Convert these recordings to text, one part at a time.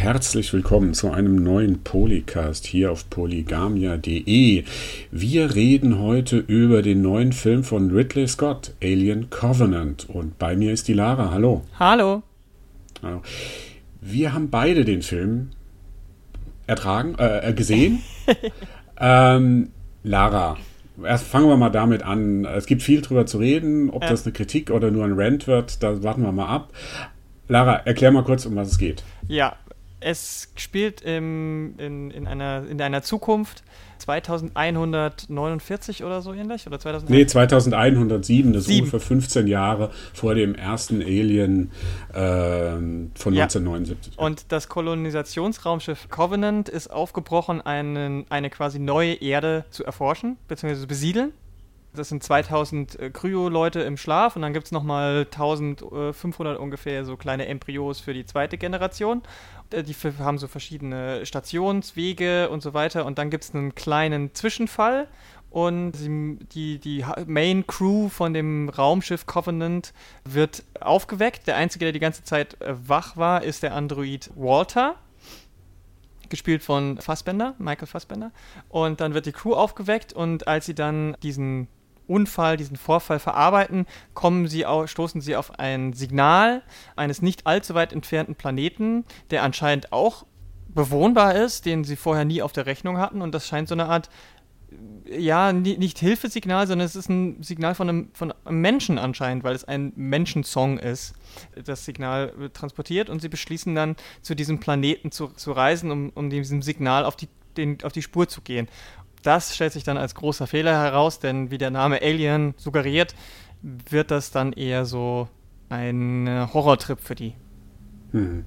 herzlich willkommen zu einem neuen Polycast hier auf polygamia.de. Wir reden heute über den neuen Film von Ridley Scott, Alien Covenant. Und bei mir ist die Lara. Hallo. Hallo. Hallo. Wir haben beide den Film ertragen, äh, gesehen. ähm, Lara, erst fangen wir mal damit an. Es gibt viel drüber zu reden, ob ja. das eine Kritik oder nur ein Rant wird, da warten wir mal ab. Lara, erklär mal kurz, um was es geht. Ja, es spielt im, in, in, einer, in einer Zukunft 2149 oder so ähnlich? Oder 2001? Nee, 2107, das ist ungefähr 15 Jahre vor dem ersten Alien äh, von ja. 1979. Und das Kolonisationsraumschiff Covenant ist aufgebrochen, einen, eine quasi neue Erde zu erforschen, beziehungsweise zu besiedeln. Das sind 2000 äh, Kryo-Leute im Schlaf und dann gibt es nochmal 1500 ungefähr so kleine Embryos für die zweite Generation. Äh, die haben so verschiedene Stationswege und so weiter und dann gibt es einen kleinen Zwischenfall und die, die Main Crew von dem Raumschiff Covenant wird aufgeweckt. Der Einzige, der die ganze Zeit äh, wach war, ist der Android Walter gespielt von Fassbender, Michael Fassbender. Und dann wird die Crew aufgeweckt und als sie dann diesen Unfall, diesen Vorfall verarbeiten, kommen sie auf, stoßen sie auf ein Signal eines nicht allzu weit entfernten Planeten, der anscheinend auch bewohnbar ist, den sie vorher nie auf der Rechnung hatten. Und das scheint so eine Art, ja, nicht Hilfesignal, sondern es ist ein Signal von einem, von einem Menschen anscheinend, weil es ein Menschensong ist, das Signal transportiert. Und sie beschließen dann, zu diesem Planeten zu, zu reisen, um, um diesem Signal auf die, den, auf die Spur zu gehen das stellt sich dann als großer Fehler heraus, denn wie der Name Alien suggeriert, wird das dann eher so ein Horrortrip für die. Hm.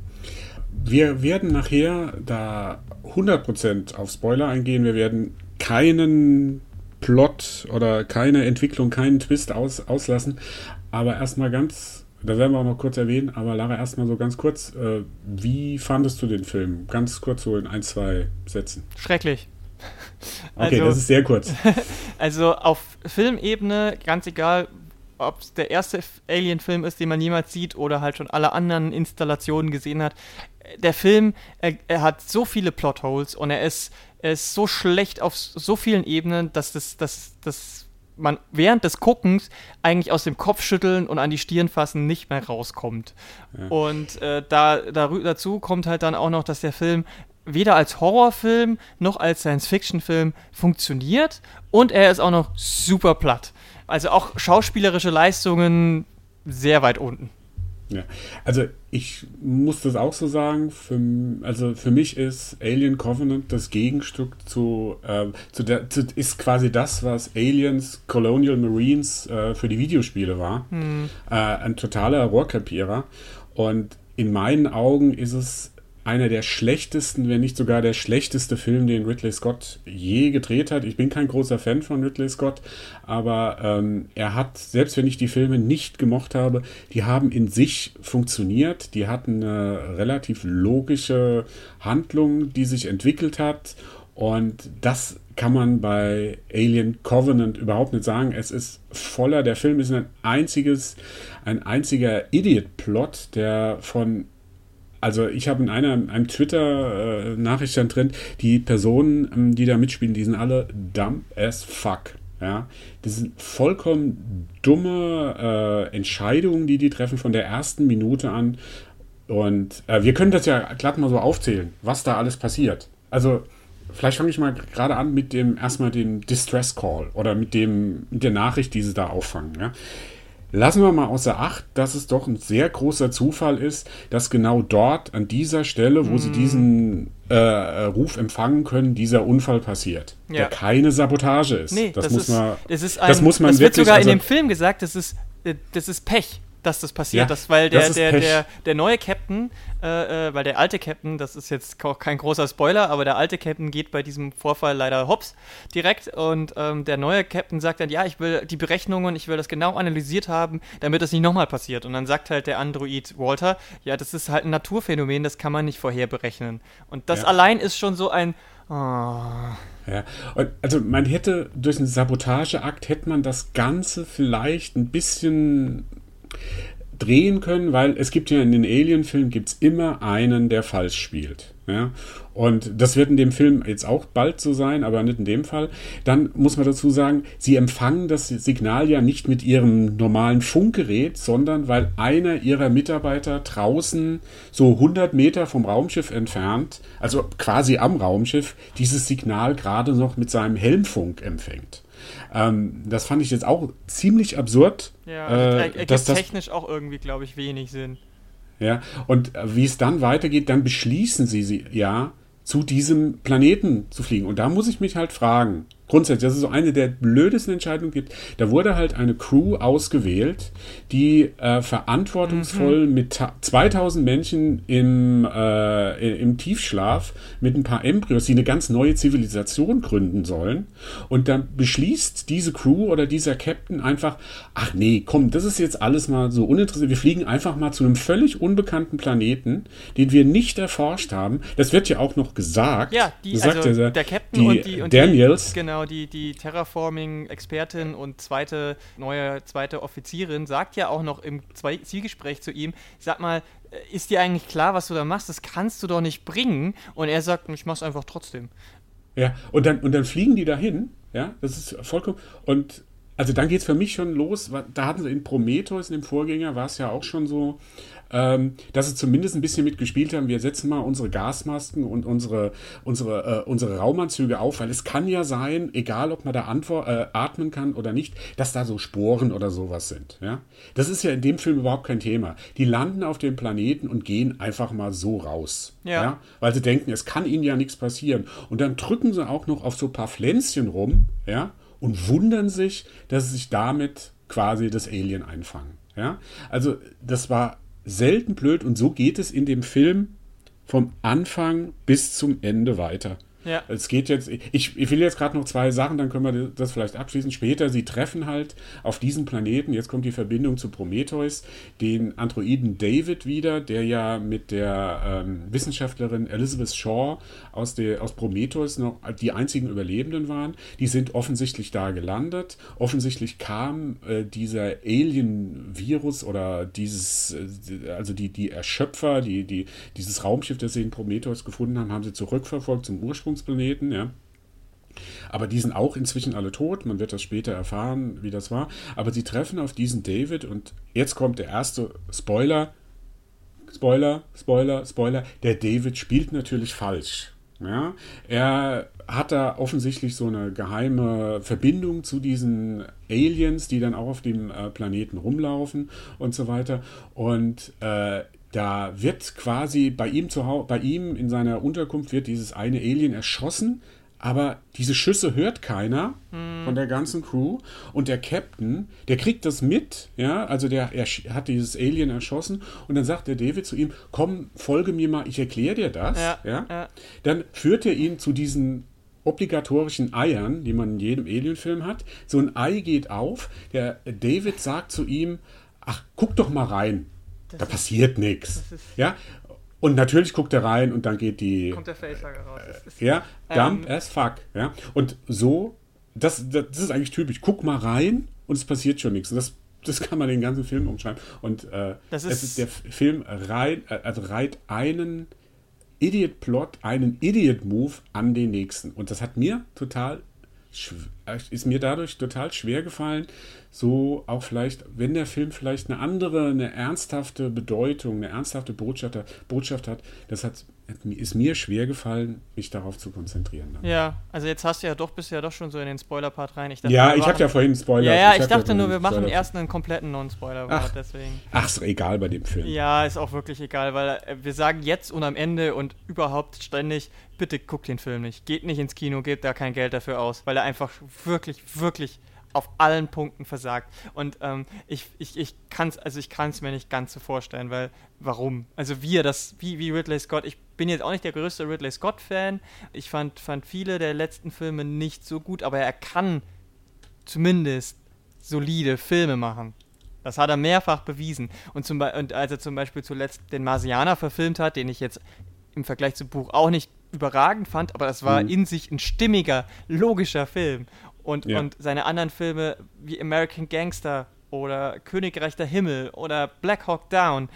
Wir werden nachher da 100% auf Spoiler eingehen. Wir werden keinen Plot oder keine Entwicklung, keinen Twist aus, auslassen. Aber erstmal ganz, da werden wir auch noch kurz erwähnen, aber Lara, erstmal so ganz kurz, äh, wie fandest du den Film? Ganz kurz so in ein, zwei Sätzen. Schrecklich. Okay, also, das ist sehr kurz. Also auf Filmebene, ganz egal, ob es der erste Alien-Film ist, den man jemals sieht, oder halt schon alle anderen Installationen gesehen hat. Der Film, er, er hat so viele Plotholes und er ist, er ist so schlecht auf so vielen Ebenen, dass das, das, das man während des Guckens eigentlich aus dem Kopfschütteln und an die Stirn fassen nicht mehr rauskommt. Ja. Und äh, da, da, dazu kommt halt dann auch noch, dass der Film weder als Horrorfilm noch als Science-Fiction-Film funktioniert und er ist auch noch super platt. Also auch schauspielerische Leistungen sehr weit unten. Ja, also ich muss das auch so sagen. Für, also für mich ist Alien Covenant das Gegenstück zu, äh, zu der, zu, ist quasi das, was Aliens Colonial Marines äh, für die Videospiele war. Hm. Äh, ein totaler Rohrkrepierer. Und in meinen Augen ist es einer der schlechtesten, wenn nicht sogar der schlechteste Film, den Ridley Scott je gedreht hat. Ich bin kein großer Fan von Ridley Scott, aber ähm, er hat, selbst wenn ich die Filme nicht gemocht habe, die haben in sich funktioniert. Die hatten eine relativ logische Handlung, die sich entwickelt hat. Und das kann man bei Alien Covenant überhaupt nicht sagen. Es ist voller, der Film ist ein einziges, ein einziger Idiot-Plot, der von also ich habe in einer einem Twitter-Nachricht dann drin, die Personen, ähm, die da mitspielen, die sind alle dumb as fuck. Ja, das sind vollkommen dumme äh, Entscheidungen, die die treffen von der ersten Minute an. Und äh, wir können das ja glatt mal so aufzählen, was da alles passiert. Also vielleicht fange ich mal gerade an mit dem erstmal dem Distress Call oder mit dem mit der Nachricht, die sie da auffangen. Ja? Lassen wir mal außer Acht, dass es doch ein sehr großer Zufall ist, dass genau dort, an dieser Stelle, wo mm. sie mhm. diesen äh, Ruf empfangen können, dieser Unfall passiert. Ja. Der keine Sabotage ist. Nee, das, das muss ist, man. Das, ist ein, das muss man das wirklich. wird sogar also, in dem Film gesagt, das ist, äh, das ist Pech dass das passiert, ja, das, weil der, das der, der, der neue Captain, äh, äh, weil der alte Captain, das ist jetzt auch kein großer Spoiler, aber der alte Captain geht bei diesem Vorfall leider hops direkt und ähm, der neue Captain sagt dann, ja, ich will die Berechnungen, ich will das genau analysiert haben, damit das nicht nochmal passiert. Und dann sagt halt der Android Walter, ja, das ist halt ein Naturphänomen, das kann man nicht vorher berechnen. Und das ja. allein ist schon so ein, Oh. Ja, und also man hätte durch einen Sabotageakt hätte man das Ganze vielleicht ein bisschen drehen können, weil es gibt ja in den Alien-Filmen gibt's immer einen, der falsch spielt. Ja? Und das wird in dem Film jetzt auch bald so sein, aber nicht in dem Fall. Dann muss man dazu sagen, sie empfangen das Signal ja nicht mit ihrem normalen Funkgerät, sondern weil einer ihrer Mitarbeiter draußen so 100 Meter vom Raumschiff entfernt, also quasi am Raumschiff, dieses Signal gerade noch mit seinem Helmfunk empfängt. Ähm, das fand ich jetzt auch ziemlich absurd. Ja, äh, ergibt dass das technisch auch irgendwie, glaube ich, wenig Sinn. Ja, und äh, wie es dann weitergeht, dann beschließen sie, sie ja, zu diesem Planeten zu fliegen. Und da muss ich mich halt fragen, grundsätzlich, das ist so eine der blödesten Entscheidungen gibt. Da wurde halt eine Crew ausgewählt, die äh, verantwortungsvoll mhm. mit 2000 Menschen im, äh, im Tiefschlaf mit ein paar Embryos, die eine ganz neue Zivilisation gründen sollen. Und dann beschließt diese Crew oder dieser Captain einfach, ach nee, komm, das ist jetzt alles mal so uninteressant. Wir fliegen einfach mal zu einem völlig unbekannten Planeten, den wir nicht erforscht haben. Das wird ja auch noch gesagt. Ja, die, also der, Captain die und die und Daniels. Die, genau, die, die Terraforming-Expertin und zweite, neue zweite Offizierin sagt ja auch noch im Zielgespräch zu ihm, sag mal, äh, ist dir eigentlich klar, was du da machst? Das kannst du doch nicht bringen. Und er sagt, ich mach's einfach trotzdem. Ja, und dann, und dann fliegen die dahin, ja, das ist vollkommen, und also dann geht es für mich schon los, da hatten sie in Prometheus, in dem Vorgänger, war es ja auch schon so, ähm, dass sie zumindest ein bisschen mitgespielt haben. Wir setzen mal unsere Gasmasken und unsere, unsere, äh, unsere Raumanzüge auf, weil es kann ja sein, egal ob man da antwort, äh, atmen kann oder nicht, dass da so Sporen oder sowas sind. Ja? Das ist ja in dem Film überhaupt kein Thema. Die landen auf dem Planeten und gehen einfach mal so raus. Ja. ja? Weil sie denken, es kann ihnen ja nichts passieren. Und dann drücken sie auch noch auf so ein paar Pflänzchen rum, ja, und wundern sich, dass sie sich damit quasi das Alien einfangen. Ja? Also das war selten blöd und so geht es in dem Film vom Anfang bis zum Ende weiter. Ja. Es geht jetzt, ich, ich will jetzt gerade noch zwei Sachen, dann können wir das vielleicht abschließen. Später, sie treffen halt auf diesem Planeten, jetzt kommt die Verbindung zu Prometheus, den Androiden David wieder, der ja mit der ähm, Wissenschaftlerin Elizabeth Shaw aus, der, aus Prometheus noch die einzigen Überlebenden waren. Die sind offensichtlich da gelandet. Offensichtlich kam äh, dieser Alien-Virus oder dieses, äh, also die, die Erschöpfer, die, die, dieses Raumschiff, das sie in Prometheus gefunden haben, haben sie zurückverfolgt zum Ursprung Ursprungsplaneten, ja. Aber die sind auch inzwischen alle tot. Man wird das später erfahren, wie das war. Aber sie treffen auf diesen David und jetzt kommt der erste Spoiler. Spoiler, Spoiler, Spoiler. Der David spielt natürlich falsch. Ja, er hat da offensichtlich so eine geheime Verbindung zu diesen Aliens, die dann auch auf dem äh, Planeten rumlaufen und so weiter. Und äh, da wird quasi bei ihm zu Hause, bei ihm in seiner Unterkunft wird dieses eine Alien erschossen, aber diese Schüsse hört keiner hm. von der ganzen Crew und der Captain, der kriegt das mit, ja, also der er hat dieses Alien erschossen und dann sagt der David zu ihm, komm, folge mir mal, ich erkläre dir das, ja, ja? ja. Dann führt er ihn zu diesen obligatorischen Eiern, die man in jedem Alien-Film hat. So ein Ei geht auf, der David sagt zu ihm, ach, guck doch mal rein. Das da passiert nichts. Ja, und natürlich guckt er rein und dann geht die. Kommt der Facehager raus. Äh, ja, dump ähm, as fuck. Ja, und so, das, das, das, ist eigentlich typisch. Guck mal rein und es passiert schon nichts. Und das, das kann man den ganzen Film umschreiben. Und äh, das ist, ist der Film reiht, äh, also reiht einen Idiot-Plot, einen Idiot-Move an den nächsten. Und das hat mir total ist mir dadurch total schwer gefallen, so auch vielleicht, wenn der Film vielleicht eine andere, eine ernsthafte Bedeutung, eine ernsthafte Botschaft, Botschaft hat, das hat, ist mir schwer gefallen, mich darauf zu konzentrieren. Dann. Ja, also jetzt hast du ja doch bisher doch schon so in den Spoiler-Part rein. Ich dachte, ja, ich habe ja vorhin Spoiler. Ja, ja, ich, ich dachte ja nur, wir machen erst einen kompletten Non-Spoiler-Part, deswegen. Ach, ist egal bei dem Film. Ja, ist auch wirklich egal, weil äh, wir sagen jetzt und am Ende und überhaupt ständig, bitte guckt den Film nicht. Geht nicht ins Kino, gebt da kein Geld dafür aus, weil er einfach wirklich, wirklich auf allen Punkten versagt. Und ähm, ich, ich, ich kann es also mir nicht ganz so vorstellen, weil warum? Also wie er das, wie, wie Ridley Scott, ich bin jetzt auch nicht der größte Ridley Scott-Fan. Ich fand, fand viele der letzten Filme nicht so gut, aber er kann zumindest solide Filme machen. Das hat er mehrfach bewiesen. Und, zum, und als er zum Beispiel zuletzt den Marsianer verfilmt hat, den ich jetzt im Vergleich zum Buch auch nicht überragend fand, aber das war mhm. in sich ein stimmiger, logischer Film. Und, ja. und seine anderen Filme wie American Gangster oder Königreich der Himmel oder Black Hawk Down,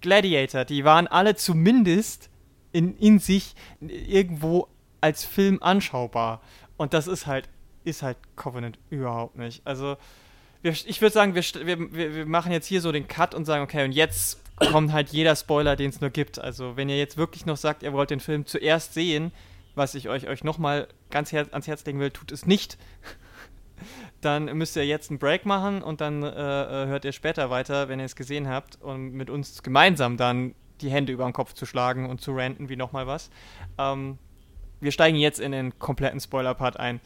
Gladiator, die waren alle zumindest in, in sich irgendwo als Film anschaubar. Und das ist halt, ist halt Covenant überhaupt nicht. Also, wir, ich würde sagen, wir, wir, wir machen jetzt hier so den Cut und sagen, okay, und jetzt kommt halt jeder Spoiler, den es nur gibt. Also, wenn ihr jetzt wirklich noch sagt, ihr wollt den Film zuerst sehen, was ich euch, euch nochmal ganz her ans Herz legen will, tut es nicht. dann müsst ihr jetzt einen Break machen und dann äh, äh, hört ihr später weiter, wenn ihr es gesehen habt, und mit uns gemeinsam dann die Hände über den Kopf zu schlagen und zu ranten wie nochmal was. Ähm, wir steigen jetzt in den kompletten Spoiler-Part ein.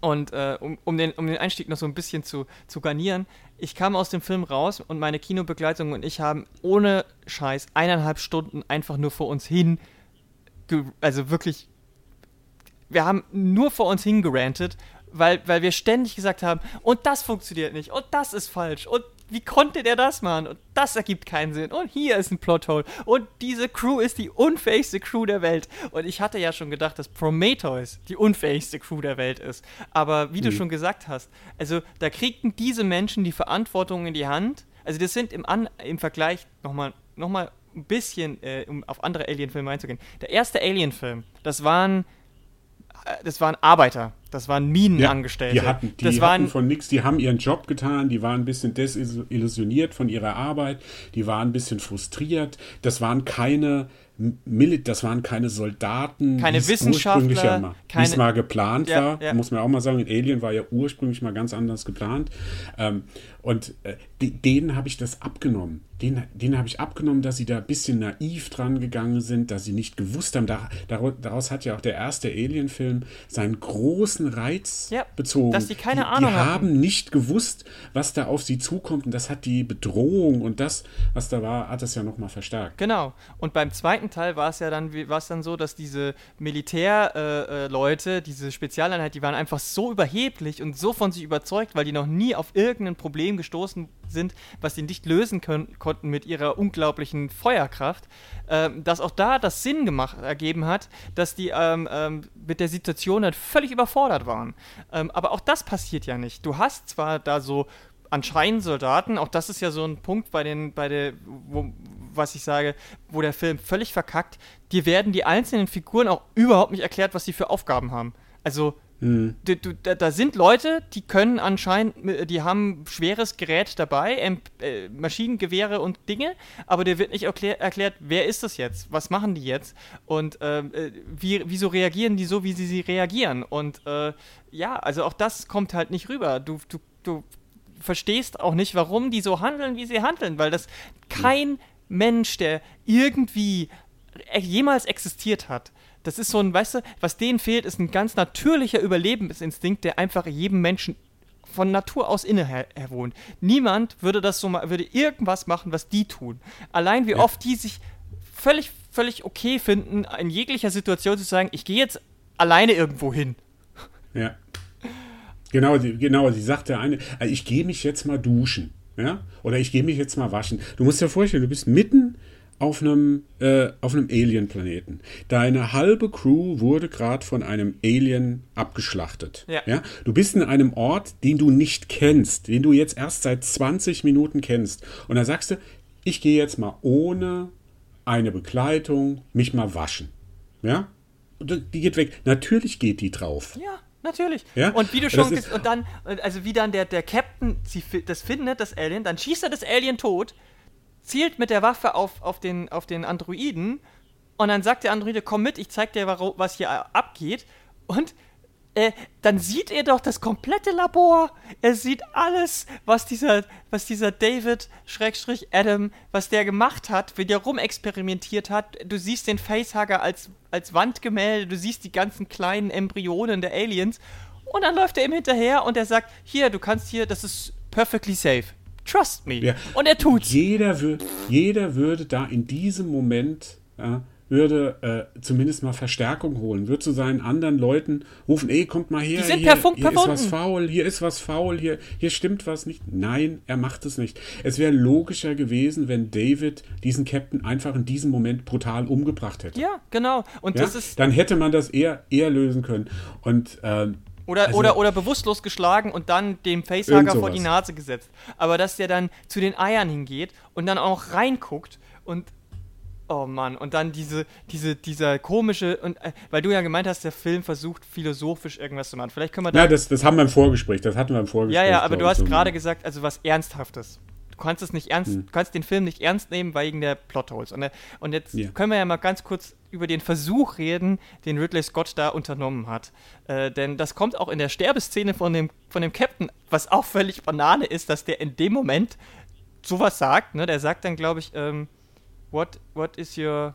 Und äh, um, um, den, um den Einstieg noch so ein bisschen zu, zu garnieren, ich kam aus dem Film raus und meine Kinobegleitung und ich haben ohne Scheiß eineinhalb Stunden einfach nur vor uns hin, also wirklich, wir haben nur vor uns hingerantet weil, weil wir ständig gesagt haben, und das funktioniert nicht, und das ist falsch, und wie konnte der das machen? Und das ergibt keinen Sinn. Und hier ist ein Plothole. Und diese Crew ist die unfähigste Crew der Welt. Und ich hatte ja schon gedacht, dass Prometheus die unfähigste Crew der Welt ist. Aber wie mhm. du schon gesagt hast, also da kriegten diese Menschen die Verantwortung in die Hand. Also das sind im, An im Vergleich nochmal noch mal ein bisschen, äh, um auf andere Alien-Filme einzugehen. Der erste Alien-Film, das waren das waren Arbeiter, das waren Minenangestellte. Ja, die hatten, die das hatten von nichts, die haben ihren Job getan, die waren ein bisschen desillusioniert von ihrer Arbeit, die waren ein bisschen frustriert. Das waren keine das waren keine Soldaten, keine Wissenschaftler, ja mal, keine, geplant ja, war, ja. muss man auch mal sagen. In Alien war ja ursprünglich mal ganz anders geplant. Ähm, und äh, denen habe ich das abgenommen. Denen, denen habe ich abgenommen, dass sie da ein bisschen naiv dran gegangen sind, dass sie nicht gewusst haben. Da, daraus hat ja auch der erste Alien-Film seinen großen Reiz ja, bezogen. Dass die keine die, Ahnung die haben nicht gewusst, was da auf sie zukommt. Und das hat die Bedrohung und das, was da war, hat das ja nochmal verstärkt. Genau. Und beim zweiten Teil war es ja dann, dann so, dass diese Militärleute, äh, äh, diese Spezialeinheit, die waren einfach so überheblich und so von sich überzeugt, weil die noch nie auf irgendein Problem Problem gestoßen sind, was sie nicht lösen können, konnten mit ihrer unglaublichen Feuerkraft, äh, dass auch da das Sinn gemacht, ergeben hat, dass die ähm, ähm, mit der Situation halt völlig überfordert waren. Ähm, aber auch das passiert ja nicht. Du hast zwar da so anscheinend Soldaten, auch das ist ja so ein Punkt bei den, bei der, wo, was ich sage, wo der Film völlig verkackt, dir werden die einzelnen Figuren auch überhaupt nicht erklärt, was sie für Aufgaben haben. Also Mhm. Du, du, da, da, sind Leute, die können anscheinend, die haben schweres Gerät dabei, äh, Maschinengewehre und Dinge, aber dir wird nicht erklär, erklärt, wer ist das jetzt? Was machen die jetzt? Und ähm, äh, wie, wieso reagieren die so, wie sie, sie reagieren? Und äh, ja, also auch das kommt halt nicht rüber. Du, du, du verstehst auch nicht, warum die so handeln, wie sie handeln, weil das kein Mensch, der irgendwie jemals existiert hat, das ist so ein, weißt du, was denen fehlt, ist ein ganz natürlicher Überlebensinstinkt, der einfach jedem Menschen von Natur aus inne wohnt. Niemand würde das so mal, würde irgendwas machen, was die tun. Allein wie ja. oft die sich völlig, völlig okay finden, in jeglicher Situation zu sagen, ich gehe jetzt alleine irgendwo hin. Ja. Genau, genau, sie sagt der eine, also ich gehe mich jetzt mal duschen. Ja? Oder ich gehe mich jetzt mal waschen. Du musst dir vorstellen, du bist mitten auf einem, äh, auf einem Alien-Planeten. Deine halbe Crew wurde gerade von einem Alien abgeschlachtet. Ja. ja. Du bist in einem Ort, den du nicht kennst, den du jetzt erst seit 20 Minuten kennst. Und da sagst du, ich gehe jetzt mal ohne eine Begleitung mich mal waschen. Ja? Die geht weg. Natürlich geht die drauf. Ja. Natürlich. Ja? Und wie du schon gesagt und dann, also wie dann der, der Captain das findet, das Alien, dann schießt er das Alien tot, zielt mit der Waffe auf, auf, den, auf den Androiden und dann sagt der Androide, komm mit, ich zeig dir, was hier abgeht. Und äh, dann sieht er doch das komplette Labor. Er sieht alles, was dieser, was dieser David, Schrägstrich Adam, was der gemacht hat, wie der rumexperimentiert hat. Du siehst den Facehugger als, als Wandgemälde, du siehst die ganzen kleinen Embryonen der Aliens. Und dann läuft er ihm hinterher und er sagt, hier, du kannst hier, das ist perfectly safe. Trust me. Ja. Und er tut's. Jeder, wür jeder würde da in diesem Moment, ja, würde äh, zumindest mal Verstärkung holen, würde zu seinen anderen Leuten rufen, ey, kommt mal her, hier, per Funk hier ist was faul, hier ist was faul, hier, hier stimmt was nicht. Nein, er macht es nicht. Es wäre logischer gewesen, wenn David diesen Captain einfach in diesem Moment brutal umgebracht hätte. Ja, genau. Und ja? das ist. Dann hätte man das eher, eher lösen können. Und äh, Oder, Also- oder, oder bewusstlos geschlagen und dann dem Irgend Facehugger vor die Nase gesetzt. Aber dass der dann zu den Eiern hingeht und dann auch reinguckt und. Oh Mann, und dann diese, diese, dieser komische, und äh, weil du ja gemeint hast, der Film versucht philosophisch irgendwas zu machen. Vielleicht können wir da. Ja, das, das haben wir im Vorgespräch, das hatten wir im Vorgespräch. ja, ja, aber du hast so. gerade gesagt, also was Ernsthaftes. Du kannst es nicht ernst, Hm. kannst den Film nicht ernst nehmen wegen der Plotholes. Und, äh, und jetzt Ja. können wir ja mal ganz kurz über den Versuch reden, den Ridley Scott da unternommen hat. Äh, denn das kommt auch in der Sterbeszene von dem, von dem Captain, was auch völlig Banane ist, dass der in dem Moment sowas sagt. Ne? Der sagt dann, glaube ich, ähm, what, what is your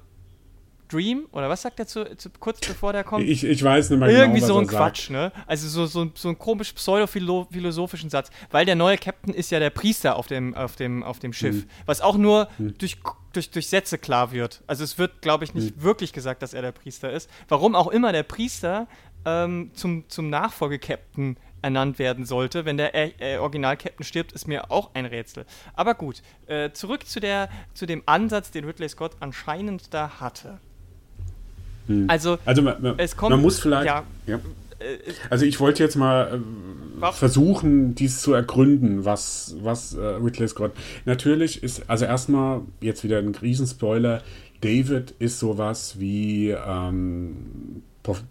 dream? Oder was sagt er zu, zu, kurz bevor der kommt? Ich, ich weiß nicht mehr Irgendwie genau, so ein er sagt. Quatsch, ne? Also so, so, so ein komisch pseudo-philosophischen Satz. Weil der neue Captain ist ja der Priester auf dem, auf dem, auf dem Schiff. Hm. Was auch nur durch, durch, durch Sätze klar wird. Also es wird, glaube ich, nicht wirklich gesagt, dass er der Priester ist. Warum auch immer der Priester ähm, zum, zum Nachfolge-Captain ernannt werden sollte, wenn der äh, äh, Original-Captain stirbt, ist mir auch ein Rätsel. Aber gut, äh, zurück zu, der, zu dem Ansatz, den Ridley Scott anscheinend da hatte. Hm. Also, Also man, man, es kommt- man muss vielleicht. ja. Ja. äh, Also ich wollte jetzt mal äh, versuchen, dies zu ergründen, was, was äh, Ridley Scott. Natürlich ist, also erstmal jetzt wieder ein Riesenspoiler, David ist sowas wie ähm,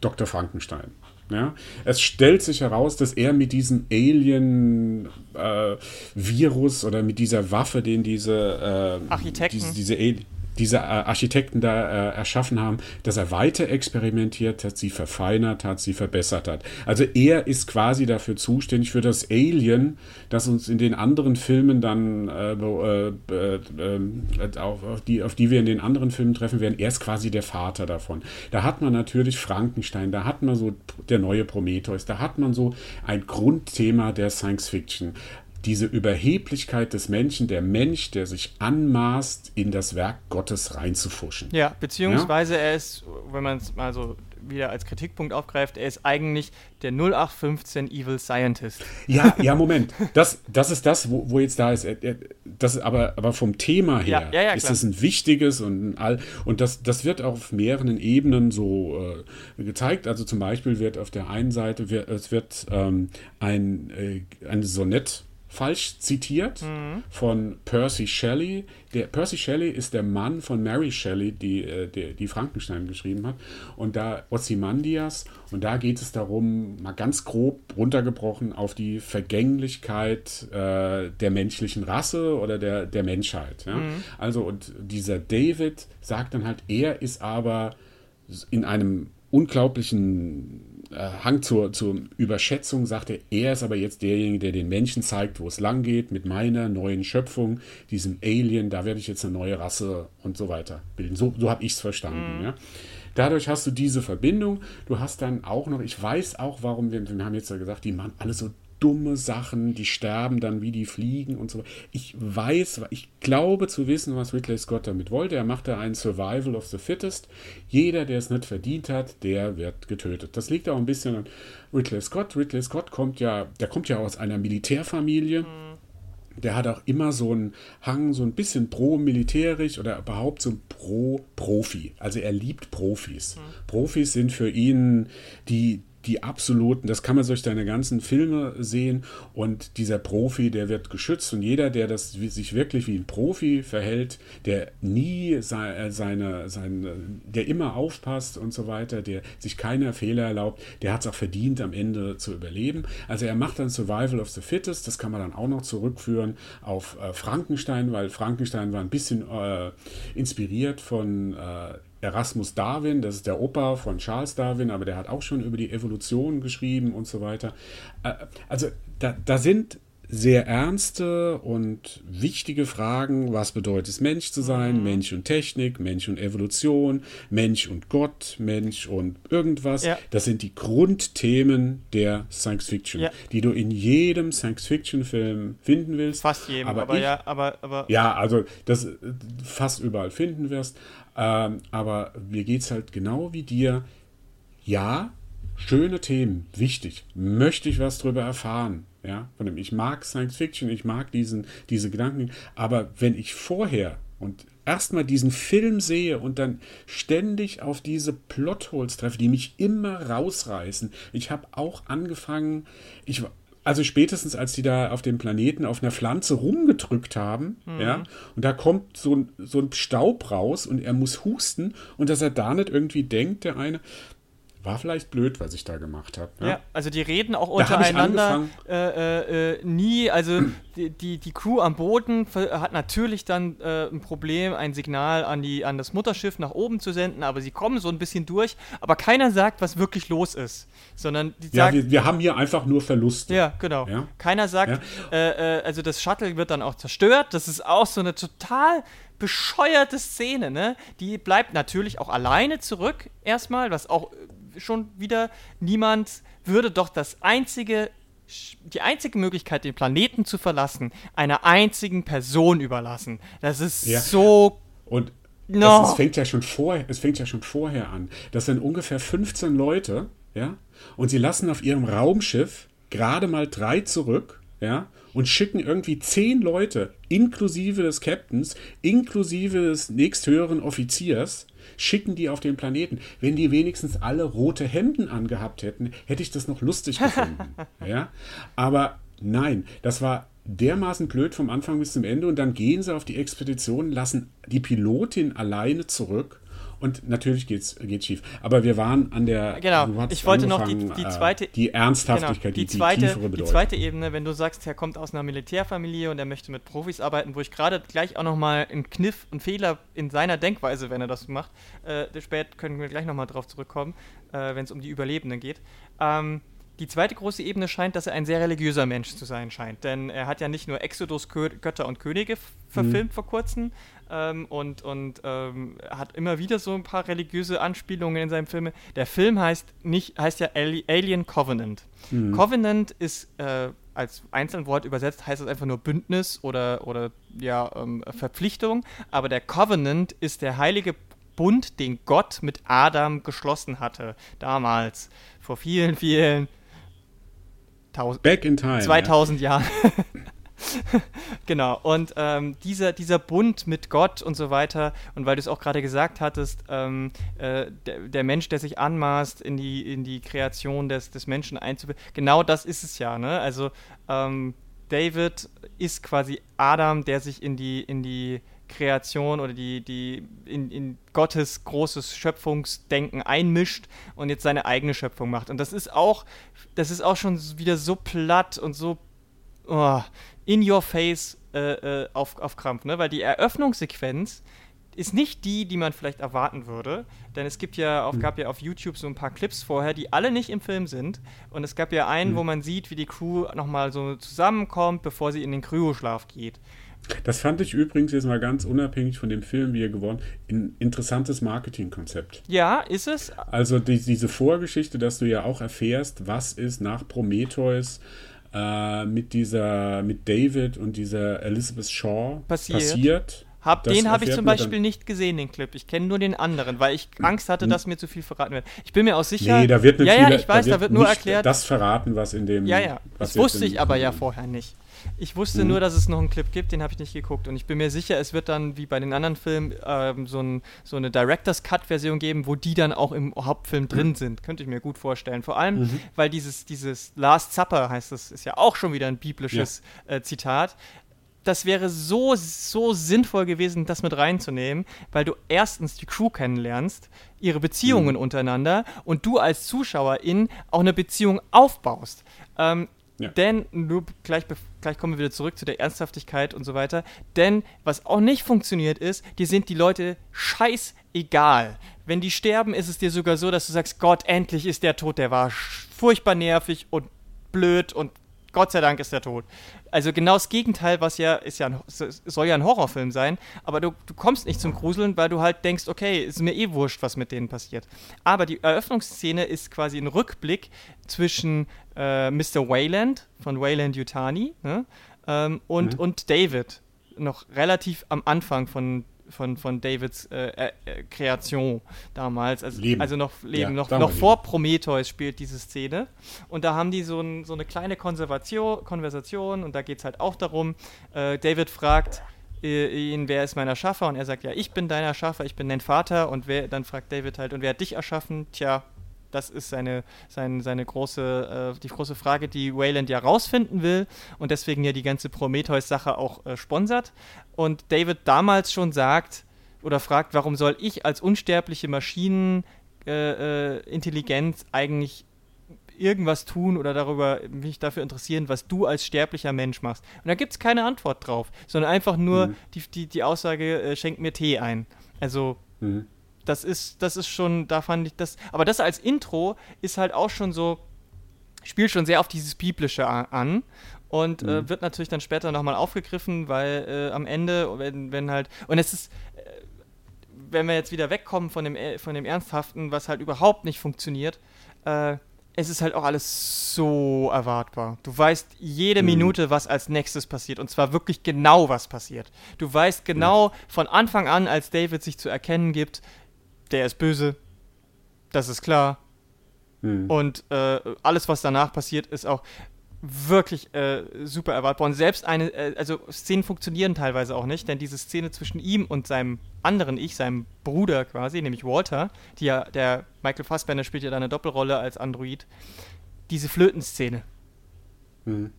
Dr. Frankenstein. Ja? Es stellt sich heraus, dass er mit diesem Alien-Virus oder mit dieser Waffe, den diese, äh, Architekten. diese, diese Ali- diese äh, Architekten da äh, erschaffen haben, dass er weiter experimentiert hat, sie verfeinert hat, sie verbessert hat. Also er ist quasi dafür zuständig für das Alien, das uns in den anderen Filmen dann äh, äh, äh, auf, auf, die, auf die wir in den anderen Filmen treffen werden. Er ist quasi der Vater davon. Da hat man natürlich Frankenstein, da hat man so der neue Prometheus, da hat man so ein Grundthema der Science Fiction diese Überheblichkeit des Menschen, der Mensch, der sich anmaßt, in das Werk Gottes reinzufuschen. Ja, beziehungsweise er ist, wenn man es mal so wieder als Kritikpunkt aufgreift, er ist eigentlich der 0815 Evil Scientist. Ja, ja, Moment. Das, das ist das, wo, wo jetzt da ist. Das aber, aber vom Thema her Ja, ja, ja, ist es ein wichtiges und ein all und das, das wird auf mehreren Ebenen so äh, gezeigt. Also zum Beispiel wird auf der einen Seite wird, es wird ähm, ein, äh, ein Sonett falsch zitiert Mhm. von Percy Shelley. Der Percy Shelley ist der Mann von Mary Shelley, die, äh, die, die Frankenstein geschrieben hat. Und da Ozymandias, und da geht es darum, mal ganz grob runtergebrochen, auf die Vergänglichkeit äh, der menschlichen Rasse oder der, der Menschheit. Ja? Also, und dieser David sagt dann halt, er ist aber in einem unglaublichen Hang zur, zur Überschätzung, sagt er, er ist aber jetzt derjenige, der den Menschen zeigt, wo es lang geht, mit meiner neuen Schöpfung, diesem Alien, da werde ich jetzt eine neue Rasse und so weiter bilden. So, so habe ich es verstanden. Ja. Dadurch hast du diese Verbindung. Du hast dann auch noch, ich weiß auch, warum wir, wir haben jetzt ja gesagt, die machen alles so dumme Sachen, die sterben dann wie die Fliegen und so. Ich weiß, ich glaube zu wissen, was Ridley Scott damit wollte. Er machte ein Survival of the Fittest. Jeder, der es nicht verdient hat, der wird getötet. Das liegt auch ein bisschen an Ridley Scott. Ridley Scott kommt ja, der kommt ja aus einer Militärfamilie. Der hat auch immer so einen Hang, so ein bisschen pro-militärisch oder überhaupt so pro-Profi. Also er liebt Profis. Profis sind für ihn die, die absoluten, das kann man durch seine ganzen Filme sehen. Und dieser Profi, der wird geschützt. Und jeder, der das wie- sich wirklich wie ein Profi verhält, der nie sei- seine, seine, der immer aufpasst und so weiter, der sich keine Fehler erlaubt, der hat es auch verdient, am Ende zu überleben. Also er macht dann Survival of the Fittest, das kann man dann auch noch zurückführen auf äh, Frankenstein, weil Frankenstein war ein bisschen äh, inspiriert von äh, Erasmus Darwin, das ist der Opa von Charles Darwin, aber der hat auch schon über die Evolution geschrieben und so weiter. Äh, Also da, da sind sehr ernste und wichtige Fragen. Was bedeutet es, Mensch zu sein? Mensch und Technik, Mensch und Evolution, Mensch und Gott, Mensch und irgendwas. Ja. Das sind die Grundthemen der Science Fiction, Ja. die du in jedem Science-Fiction-Film finden willst. Fast jedem, aber, ich, ja, aber, aber ja, also das äh, fast überall finden wirst. Ähm, aber mir geht es halt genau wie dir. Ja, schöne Themen, wichtig. Möchte ich was drüber erfahren? Ja, von dem ich mag Science Fiction, ich mag diesen, diese Gedanken. Aber wenn ich vorher und erstmal diesen Film sehe und dann ständig auf diese Plotholes treffe, die mich immer rausreißen. Ich habe auch angefangen, ich also spätestens als die da auf dem Planeten auf einer Pflanze rumgedrückt haben, mhm. ja, und da kommt so ein, so ein Staub raus und er muss husten und dass er da nicht irgendwie denkt, der eine, war vielleicht blöd, was ich da gemacht habe. Ja? ja? also die reden auch untereinander äh, äh, äh, nie. Also die, die, die, Crew am Boden hat natürlich dann äh, ein Problem, ein Signal an, die, an das Mutterschiff nach oben zu senden, aber sie kommen so ein bisschen durch. Aber keiner sagt, was wirklich los ist. Sondern die ja, wir, wir, haben hier einfach nur Verluste. Ja, genau. Ja? Keiner sagt, äh, äh, also das Shuttle wird dann auch zerstört. Das ist auch so eine total bescheuerte Szene, ne? Die bleibt natürlich auch alleine zurück, erstmal, was auch schon wieder, niemand würde doch das einzige, die einzige Möglichkeit, den Planeten zu verlassen, einer einzigen Person überlassen. Das ist ja. so. Und no. es, es, fängt ja schon vorher, es fängt ja schon vorher an. Das sind ungefähr 15 Leute, ja, und sie lassen auf ihrem Raumschiff gerade mal drei zurück, ja, und schicken irgendwie zehn Leute, inklusive des Captains, inklusive des nächsthöheren Offiziers, schicken die auf den Planeten. Wenn die wenigstens alle rote Hemden angehabt hätten, hätte ich das noch lustig gefunden. ja? Aber nein, das war dermaßen blöd vom Anfang bis zum Ende und dann gehen sie auf die Expedition, lassen die Pilotin alleine zurück und natürlich geht's geht schief. Aber wir waren an der. Genau. Ich wollte noch die, die äh, zweite. die Ernsthaftigkeit, genau, die, die, zweite, die, die zweite Ebene, wenn du sagst, er kommt aus einer Militärfamilie und er möchte mit Profis arbeiten, wo ich gerade gleich auch nochmal einen Kniff, einen Fehler in seiner Denkweise, wenn er das macht, äh, spät können wir gleich nochmal drauf zurückkommen, äh, wenn es um die Überlebenden geht. Ähm, die zweite große Ebene scheint, dass er ein sehr religiöser Mensch zu sein scheint. Denn er hat ja nicht nur Exodus, Götter und Könige verfilmt mhm. vor kurzem ähm, und, und ähm, hat immer wieder so ein paar religiöse Anspielungen in seinen Filmen. Der Film heißt, nicht, heißt ja Alien Covenant. Mhm. Covenant ist äh, als Einzelwort übersetzt, heißt es einfach nur Bündnis oder, oder ja, ähm, Verpflichtung. Aber der Covenant ist der heilige Bund, den Gott mit Adam geschlossen hatte. Damals. Vor vielen, vielen Tausend, Back in time. 2000 ja. Jahren. genau, und ähm, dieser, dieser Bund mit Gott und so weiter, und weil du es auch gerade gesagt hattest, ähm, äh, der, der, Mensch, der sich anmaßt, in die, in die Kreation des, des Menschen einzubinden, genau das ist es ja, ne? Also ähm, David ist quasi Adam, der sich in die, in die Kreation oder die, die in, in Gottes großes Schöpfungsdenken einmischt und jetzt seine eigene Schöpfung macht. Und das ist auch, das ist auch schon wieder so platt und so oh, in your face äh, äh, auf, auf Krampf, ne? Weil die Eröffnungssequenz ist nicht die, die man vielleicht erwarten würde. Denn es gibt ja auf, hm. gab ja auf YouTube so ein paar Clips vorher, die alle nicht im Film sind. Und es gab ja einen, wo man sieht, wie die Crew nochmal so zusammenkommt, bevor sie in den Kryoschlaf geht. Das fand ich übrigens jetzt mal ganz unabhängig von dem Film, wie er geworden ein interessantes Marketingkonzept. Ja, ist es. Also die, diese Vorgeschichte, dass du ja auch erfährst, was ist nach Prometheus äh, mit dieser, mit David und dieser Elizabeth Shaw passiert. passiert. Hab, den habe ich zum Beispiel nicht gesehen, den Clip. Ich kenne nur den anderen, weil ich Angst hatte, dass mir zu viel verraten wird. Ich bin mir auch sicher. Nee, da wird nicht ja, ja, ich weiß, da wird, da wird nur erklärt. Das verraten, was in dem. Ja, ja. Das wusste ich aber ja vorher nicht. Ich wusste mhm. nur, dass es noch einen Clip gibt, den habe ich nicht geguckt. Und ich bin mir sicher, es wird dann wie bei den anderen Filmen ähm, so, ein, so, eine Director's Cut-Version geben, wo die dann auch im Hauptfilm drin sind. Könnte ich mir gut vorstellen. Vor allem, mhm. weil dieses, dieses Last Supper heißt das, ist ja auch schon wieder ein biblisches ja. äh, Zitat das wäre so, so sinnvoll gewesen, das mit reinzunehmen, weil du erstens die Crew kennenlernst, ihre Beziehungen mhm. untereinander und du als Zuschauerin auch eine Beziehung aufbaust. Ähm, ja. Denn, nur gleich, gleich kommen wir wieder zurück zu der Ernsthaftigkeit und so weiter. Denn was auch nicht funktioniert ist, dir sind die Leute scheißegal. Wenn die sterben, ist es dir sogar so, dass du sagst, Gott, endlich ist der tot, der war furchtbar nervig und blöd und Gott sei Dank ist er tot. Also genau das Gegenteil, was ja, ist ja ein, soll ja ein Horrorfilm sein, aber du, du kommst nicht zum Gruseln, weil du halt denkst, okay, ist mir eh wurscht, was mit denen passiert. Aber die Eröffnungsszene ist quasi ein Rückblick zwischen äh, Mr. Wayland von Wayland Yutani ne, ähm, und, mhm. und David, noch relativ am Anfang von von, von Davids äh, äh, Kreation damals. Also, Leben. also noch Leben, ja, noch, noch vor Prometheus spielt diese Szene. Und da haben die so, ein, so eine kleine Konversation und da geht es halt auch darum, äh, David fragt, äh, ihn, wer ist mein Erschaffer? Und er sagt, ja, ich bin dein Erschaffer, ich bin dein Vater. Und wer, dann fragt David halt, und wer hat dich erschaffen? Tja, das ist seine, seine, seine große, äh, die große Frage, die Wayland ja rausfinden will und deswegen ja die ganze Prometheus-Sache auch äh, sponsert. Und David damals schon sagt oder fragt, warum soll ich als unsterbliche Maschinenintelligenz äh, äh eigentlich irgendwas tun oder darüber mich dafür interessieren, was du als sterblicher Mensch machst. Und da gibt es keine Antwort drauf, sondern einfach nur mhm. die, die, die Aussage, äh, schenk mir Tee ein. Also, mhm. Das ist, das ist schon, da fand ich das, aber das als Intro ist halt auch schon so, spielt schon sehr auf dieses Biblische an und äh, mhm. äh, wird natürlich dann später nochmal aufgegriffen, weil äh, am Ende, wenn, wenn halt, und es ist, äh, wenn wir jetzt wieder wegkommen von dem, äh, von dem Ernsthaften, was halt überhaupt nicht funktioniert, äh, es ist halt auch alles so erwartbar. Du weißt jede mhm. Minute, was als nächstes passiert. Und zwar wirklich genau, was passiert. Du weißt genau mhm. von Anfang an, als David sich zu erkennen gibt, der ist böse. Das ist klar. Mhm. Und äh, alles, was danach passiert, ist auch wirklich äh, super erwartbar. Und selbst eine, äh, also Szenen funktionieren teilweise auch nicht, denn diese Szene zwischen ihm und seinem anderen Ich, seinem Bruder quasi, nämlich Walter, die ja, der Michael Fassbender spielt ja da eine Doppelrolle als Android, diese Flötenszene. Mhm.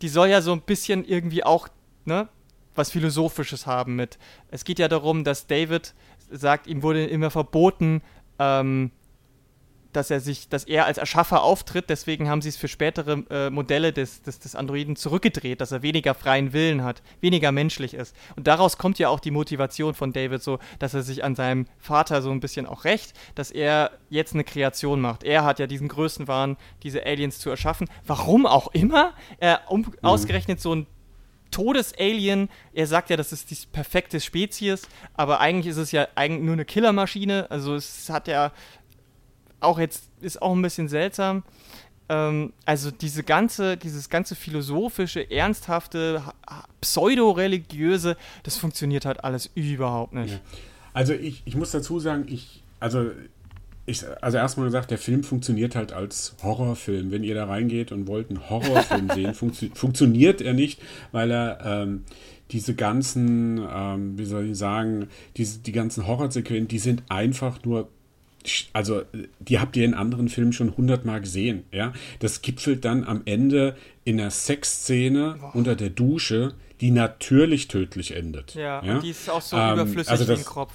Die soll ja so ein bisschen irgendwie auch, ne, was Philosophisches haben mit. Es geht ja darum, dass David sagt, ihm wurde immer verboten, ähm, dass er sich, dass er als Erschaffer auftritt, deswegen haben sie es für spätere äh, Modelle des, des, des Androiden zurückgedreht, dass er weniger freien Willen hat, weniger menschlich ist. Und daraus kommt ja auch die Motivation von David so, dass er sich an seinem Vater so ein bisschen auch rächt, dass er jetzt eine Kreation macht. Er hat ja diesen Größenwahn, diese Aliens zu erschaffen. Warum auch immer, er um, mhm. ausgerechnet so ein Todesalien. Er sagt ja, das ist die perfekte Spezies, aber eigentlich ist es ja eigentlich nur eine Killermaschine. Also es hat ja auch jetzt ist auch ein bisschen seltsam. Ähm, also diese ganze, dieses ganze philosophische, ernsthafte, pseudo-religiöse, das funktioniert halt alles überhaupt nicht. Ja. Also ich, ich muss dazu sagen, ich, also ich, also erstmal gesagt, der Film funktioniert halt als Horrorfilm. Wenn ihr da reingeht und wollt einen Horrorfilm sehen, funktio funktioniert er nicht, weil er ähm, diese ganzen, ähm, wie soll ich sagen, diese, die ganzen Horrorsequenzen, die sind einfach nur also die habt ihr in anderen Filmen schon hundertmal gesehen, ja. Das gipfelt dann am Ende in einer Sexszene unter der Dusche, die natürlich tödlich endet. Ja, ja? und die ist auch so ähm, überflüssig also das, ein Kropf.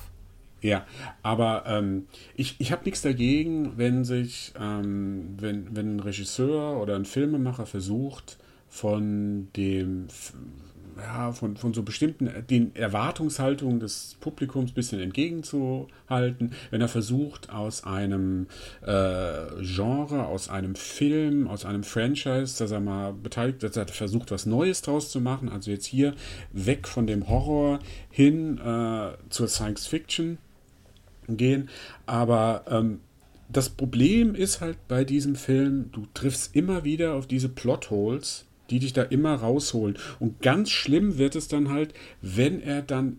Ja, aber ähm, ich, ich habe nichts dagegen, wenn sich, ähm, wenn, wenn ein Regisseur oder ein Filmemacher versucht, von dem ja, von, von so bestimmten den Erwartungshaltungen des Publikums ein bisschen entgegenzuhalten, wenn er versucht, aus einem äh, Genre, aus einem Film, aus einem Franchise, dass er mal beteiligt, dass er versucht, was Neues draus zu machen, also jetzt hier weg von dem Horror hin äh, zur Science Fiction gehen, aber ähm, das Problem ist halt bei diesem Film, du triffst immer wieder auf diese Plotholes, die dich da immer rausholen. Und ganz schlimm wird es dann halt, wenn er dann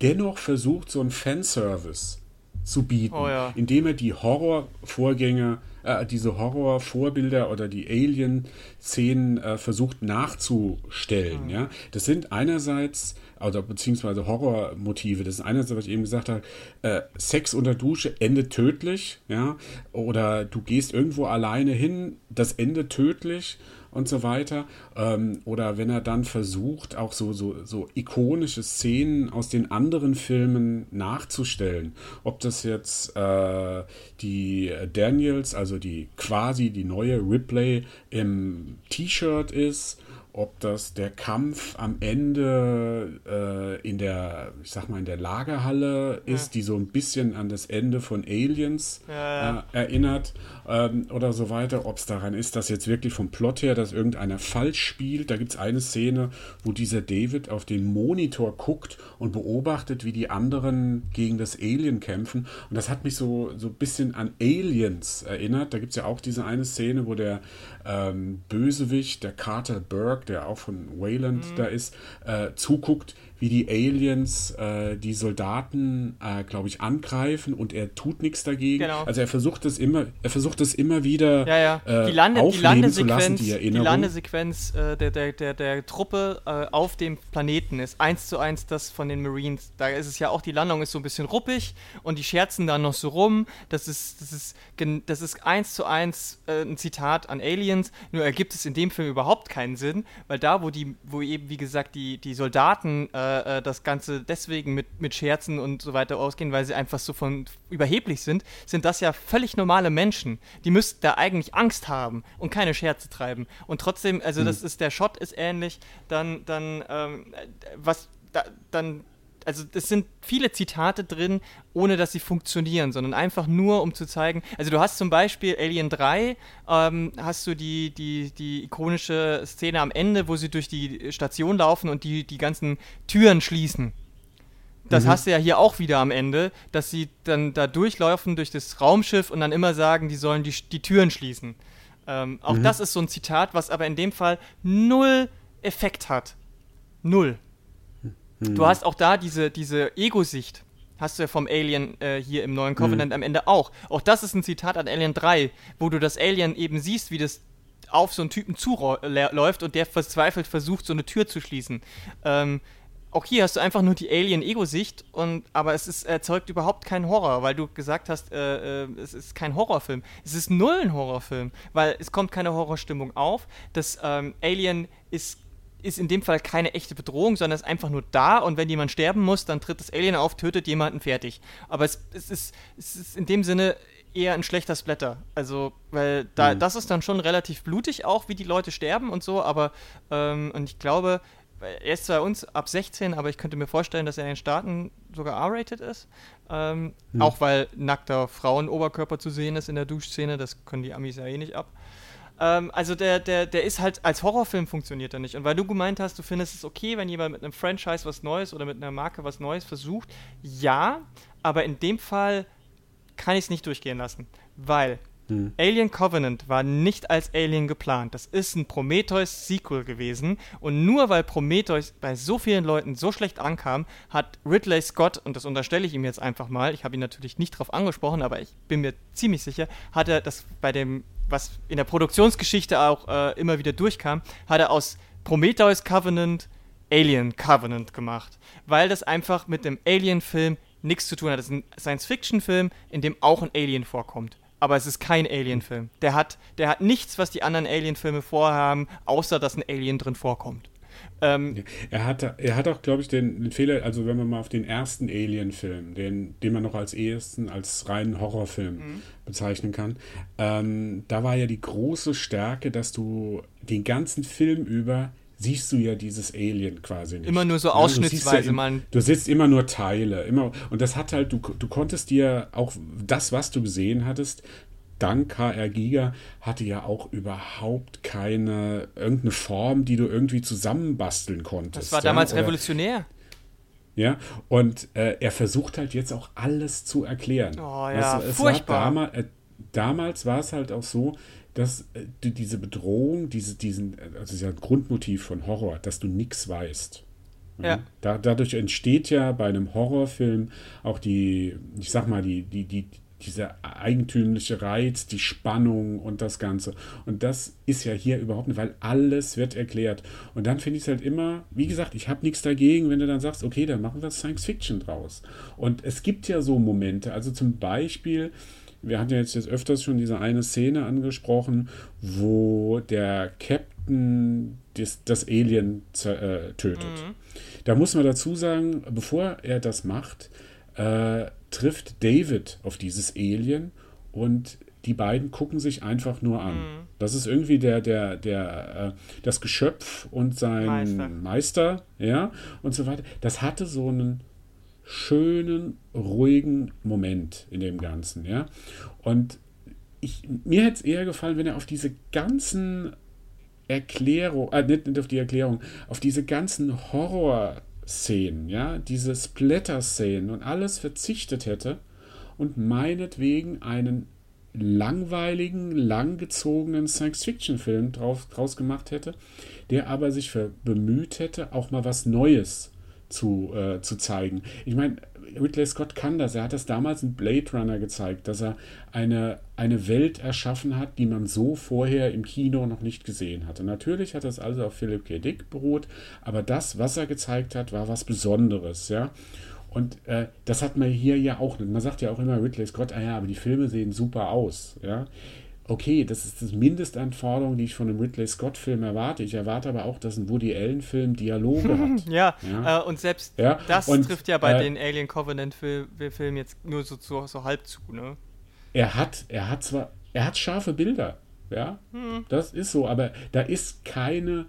dennoch versucht, so einen Fanservice zu bieten, oh ja. indem er die Horrorvorgänge, äh, diese Horrorvorbilder oder die Alien-Szenen äh, versucht nachzustellen. Mhm. Ja, das sind einerseits oder beziehungsweise Horrormotive. Das ist einerseits, was ich eben gesagt habe, äh, Sex unter Dusche endet tödlich, ja, oder du gehst irgendwo alleine hin, das endet tödlich und so weiter. Ähm, oder wenn er dann versucht, auch so, so, so ikonische Szenen aus den anderen Filmen nachzustellen. Ob das jetzt äh, die Daniels, also die quasi die neue Ripley im T-Shirt ist ob das der Kampf am Ende äh, in der, ich sag mal, in der Lagerhalle ist, ja. die so ein bisschen an das Ende von Aliens ja, äh, erinnert ähm, oder so weiter, ob es daran ist, dass jetzt wirklich vom Plot her, dass irgendeiner falsch spielt. Da gibt es eine Szene, wo dieser David auf den Monitor guckt und beobachtet, wie die anderen gegen das Alien kämpfen. Und das hat mich so, so ein bisschen an Aliens erinnert. Da gibt es ja auch diese eine Szene, wo der ähm, Bösewicht, der Carter Burke, der auch von Wayland mhm. da ist, äh, zuguckt, wie die Aliens äh, die Soldaten, äh, glaube ich, angreifen und er tut nichts dagegen. Genau. Also er versucht es immer, er versucht es immer wieder ja, ja. Äh, die, Lande, die Landesequenz, lassen, die, die Landesequenz äh, der, der, der, der Truppe äh, auf dem Planeten ist eins zu eins das von den Marines. Da ist es ja auch, die Landung ist so ein bisschen ruppig und die scherzen dann noch so rum. Das ist, das ist, das ist eins zu eins ein Zitat an Aliens, nur ergibt es in dem Film überhaupt keinen Sinn, weil da, wo die, wo eben, wie gesagt, die, die Soldaten äh, äh, das Ganze deswegen mit, mit Scherzen und so weiter ausgehen, weil sie einfach so von überheblich sind, sind das ja völlig normale Menschen. Die müssten da eigentlich Angst haben und keine Scherze treiben. Und trotzdem, also mhm. das ist, der Shot ist ähnlich, dann, dann, ähm, was, da, dann also es sind viele Zitate drin, ohne dass sie funktionieren, sondern einfach nur, um zu zeigen. Also du hast zum Beispiel Alien 3, ähm, hast du die, die, die ikonische Szene am Ende, wo sie durch die Station laufen und die, die ganzen Türen schließen. Das mhm. hast du ja hier auch wieder am Ende, dass sie dann da durchlaufen durch das Raumschiff und dann immer sagen, die sollen die, die Türen schließen. Ähm, auch mhm. das ist so ein Zitat, was aber in dem Fall null Effekt hat. Null. Du hast auch da diese, diese Ego-Sicht. Hast du ja vom Alien äh, hier im neuen Covenant mhm. am Ende auch. Auch das ist ein Zitat an Alien 3, wo du das Alien eben siehst, wie das auf so einen Typen zuläuft und der verzweifelt versucht, so eine Tür zu schließen. Ähm, auch hier hast du einfach nur die Alien-Ego-Sicht, aber es ist, erzeugt überhaupt keinen Horror, weil du gesagt hast, äh, äh, es ist kein Horrorfilm. Es ist null ein Horrorfilm, weil es kommt keine Horrorstimmung auf. Das ähm, Alien ist ist in dem Fall keine echte Bedrohung, sondern ist einfach nur da und wenn jemand sterben muss, dann tritt das Alien auf, tötet jemanden fertig. Aber es, es, ist, es ist in dem Sinne eher ein schlechter Splatter. Also, weil da, mhm. das ist dann schon relativ blutig auch, wie die Leute sterben und so, aber ähm, und ich glaube, er ist zwar uns ab 16, aber ich könnte mir vorstellen, dass er in den Staaten sogar R-rated ist. Ähm, mhm. Auch weil nackter Frauenoberkörper zu sehen ist in der Duschszene, das können die Amis ja eh nicht ab. Ähm, also der, der, der ist halt, als Horrorfilm funktioniert er nicht. Und weil du gemeint hast, du findest es okay, wenn jemand mit einem Franchise was Neues oder mit einer Marke was Neues versucht, ja, aber in dem Fall kann ich es nicht durchgehen lassen. Weil hm. Alien Covenant war nicht als Alien geplant. Das ist ein Prometheus-Sequel gewesen. Und nur weil Prometheus bei so vielen Leuten so schlecht ankam, hat Ridley Scott, und das unterstelle ich ihm jetzt einfach mal, ich habe ihn natürlich nicht drauf angesprochen, aber ich bin mir ziemlich sicher, hat er das bei dem was in der Produktionsgeschichte auch äh, immer wieder durchkam, hat er aus Prometheus Covenant Alien Covenant gemacht, weil das einfach mit dem Alien-Film nichts zu tun hat. Das ist ein Science-Fiction-Film, in dem auch ein Alien vorkommt. Aber es ist kein Alien-Film. Der hat, der hat nichts, was die anderen Alien-Filme vorhaben, außer dass ein Alien drin vorkommt. Ähm, er, hat, er hat auch, glaube ich, den, Fehler, also wenn man mal auf den ersten Alien-Film, den, den man noch als ehesten als reinen Horrorfilm mhm. bezeichnen kann, ähm, da war ja die große Stärke, dass du den ganzen Film über siehst du ja dieses Alien quasi nicht. Immer nur so ausschnittsweise, ja, man. Du siehst immer nur Teile, immer und das hat halt du du konntest dir auch das, was du gesehen hattest, dank HR Giga hatte ja auch überhaupt keine irgendeine Form, die du irgendwie zusammenbasteln konntest. Das war damals ja? revolutionär. Ja, und äh, er versucht halt jetzt auch alles zu erklären. Oh ja, es, es furchtbar. War damals, äh, damals war es halt auch so, dass äh, diese Bedrohung, diese, diesen, also dieser Grundmotiv von Horror, dass du nichts weißt. Ja. Da, dadurch entsteht ja bei einem Horrorfilm auch die, ich sag mal, die, die, die, dieser eigentümliche Reiz, die Spannung und das Ganze. Und das ist ja hier überhaupt nicht, weil alles wird erklärt. Und dann finde ich es halt immer, wie gesagt, ich habe nichts dagegen, wenn du dann sagst, okay, dann machen wir Science Fiction draus. Und es gibt ja so Momente, also zum Beispiel, wir hatten ja jetzt, jetzt öfters schon diese eine Szene angesprochen, wo der Captain das, das Alien äh, tötet. Mhm. Da muss man dazu sagen, bevor er das macht, äh, trifft David auf dieses Alien und die beiden gucken sich einfach nur an. Mhm. Das ist irgendwie der, der, der, äh, das Geschöpf und sein Meister. Meister, ja, und so weiter. Das hatte so einen schönen, ruhigen Moment in dem Ganzen, ja. Und ich, mir hätte es eher gefallen, wenn er auf diese ganzen Erklärung, äh, nicht, nicht auf die Erklärung, auf diese ganzen Horror- Szenen, ja, diese Splatter-Szenen und alles verzichtet hätte und meinetwegen einen langweiligen, langgezogenen Science-Fiction-Film draus gemacht hätte, der aber sich bemüht hätte, auch mal was Neues zu, äh, zu zeigen. Ich meine, Ridley Scott kann das. Er hat das damals in Blade Runner gezeigt, dass er eine, eine Welt erschaffen hat, die man so vorher im Kino noch nicht gesehen hatte. Natürlich hat das also auf Philip K. Dick beruht, aber das, was er gezeigt hat, war was Besonderes, ja. Und äh, das hat man hier ja auch. Man sagt ja auch immer Ridley Scott, ah ja, aber die Filme sehen super aus, ja okay, das ist das Mindestanforderung, die ich von einem Ridley Scott-Film erwarte. Ich erwarte aber auch, dass ein Woody Allen-Film Dialoge hat. ja, ja. Äh, und selbst ja. das und, trifft ja bei äh, den Alien Covenant-Filmen jetzt nur so, so, so, halb zu, ne? Er hat, er hat zwar, er hat scharfe Bilder, ja, hm. das ist so, aber da ist keine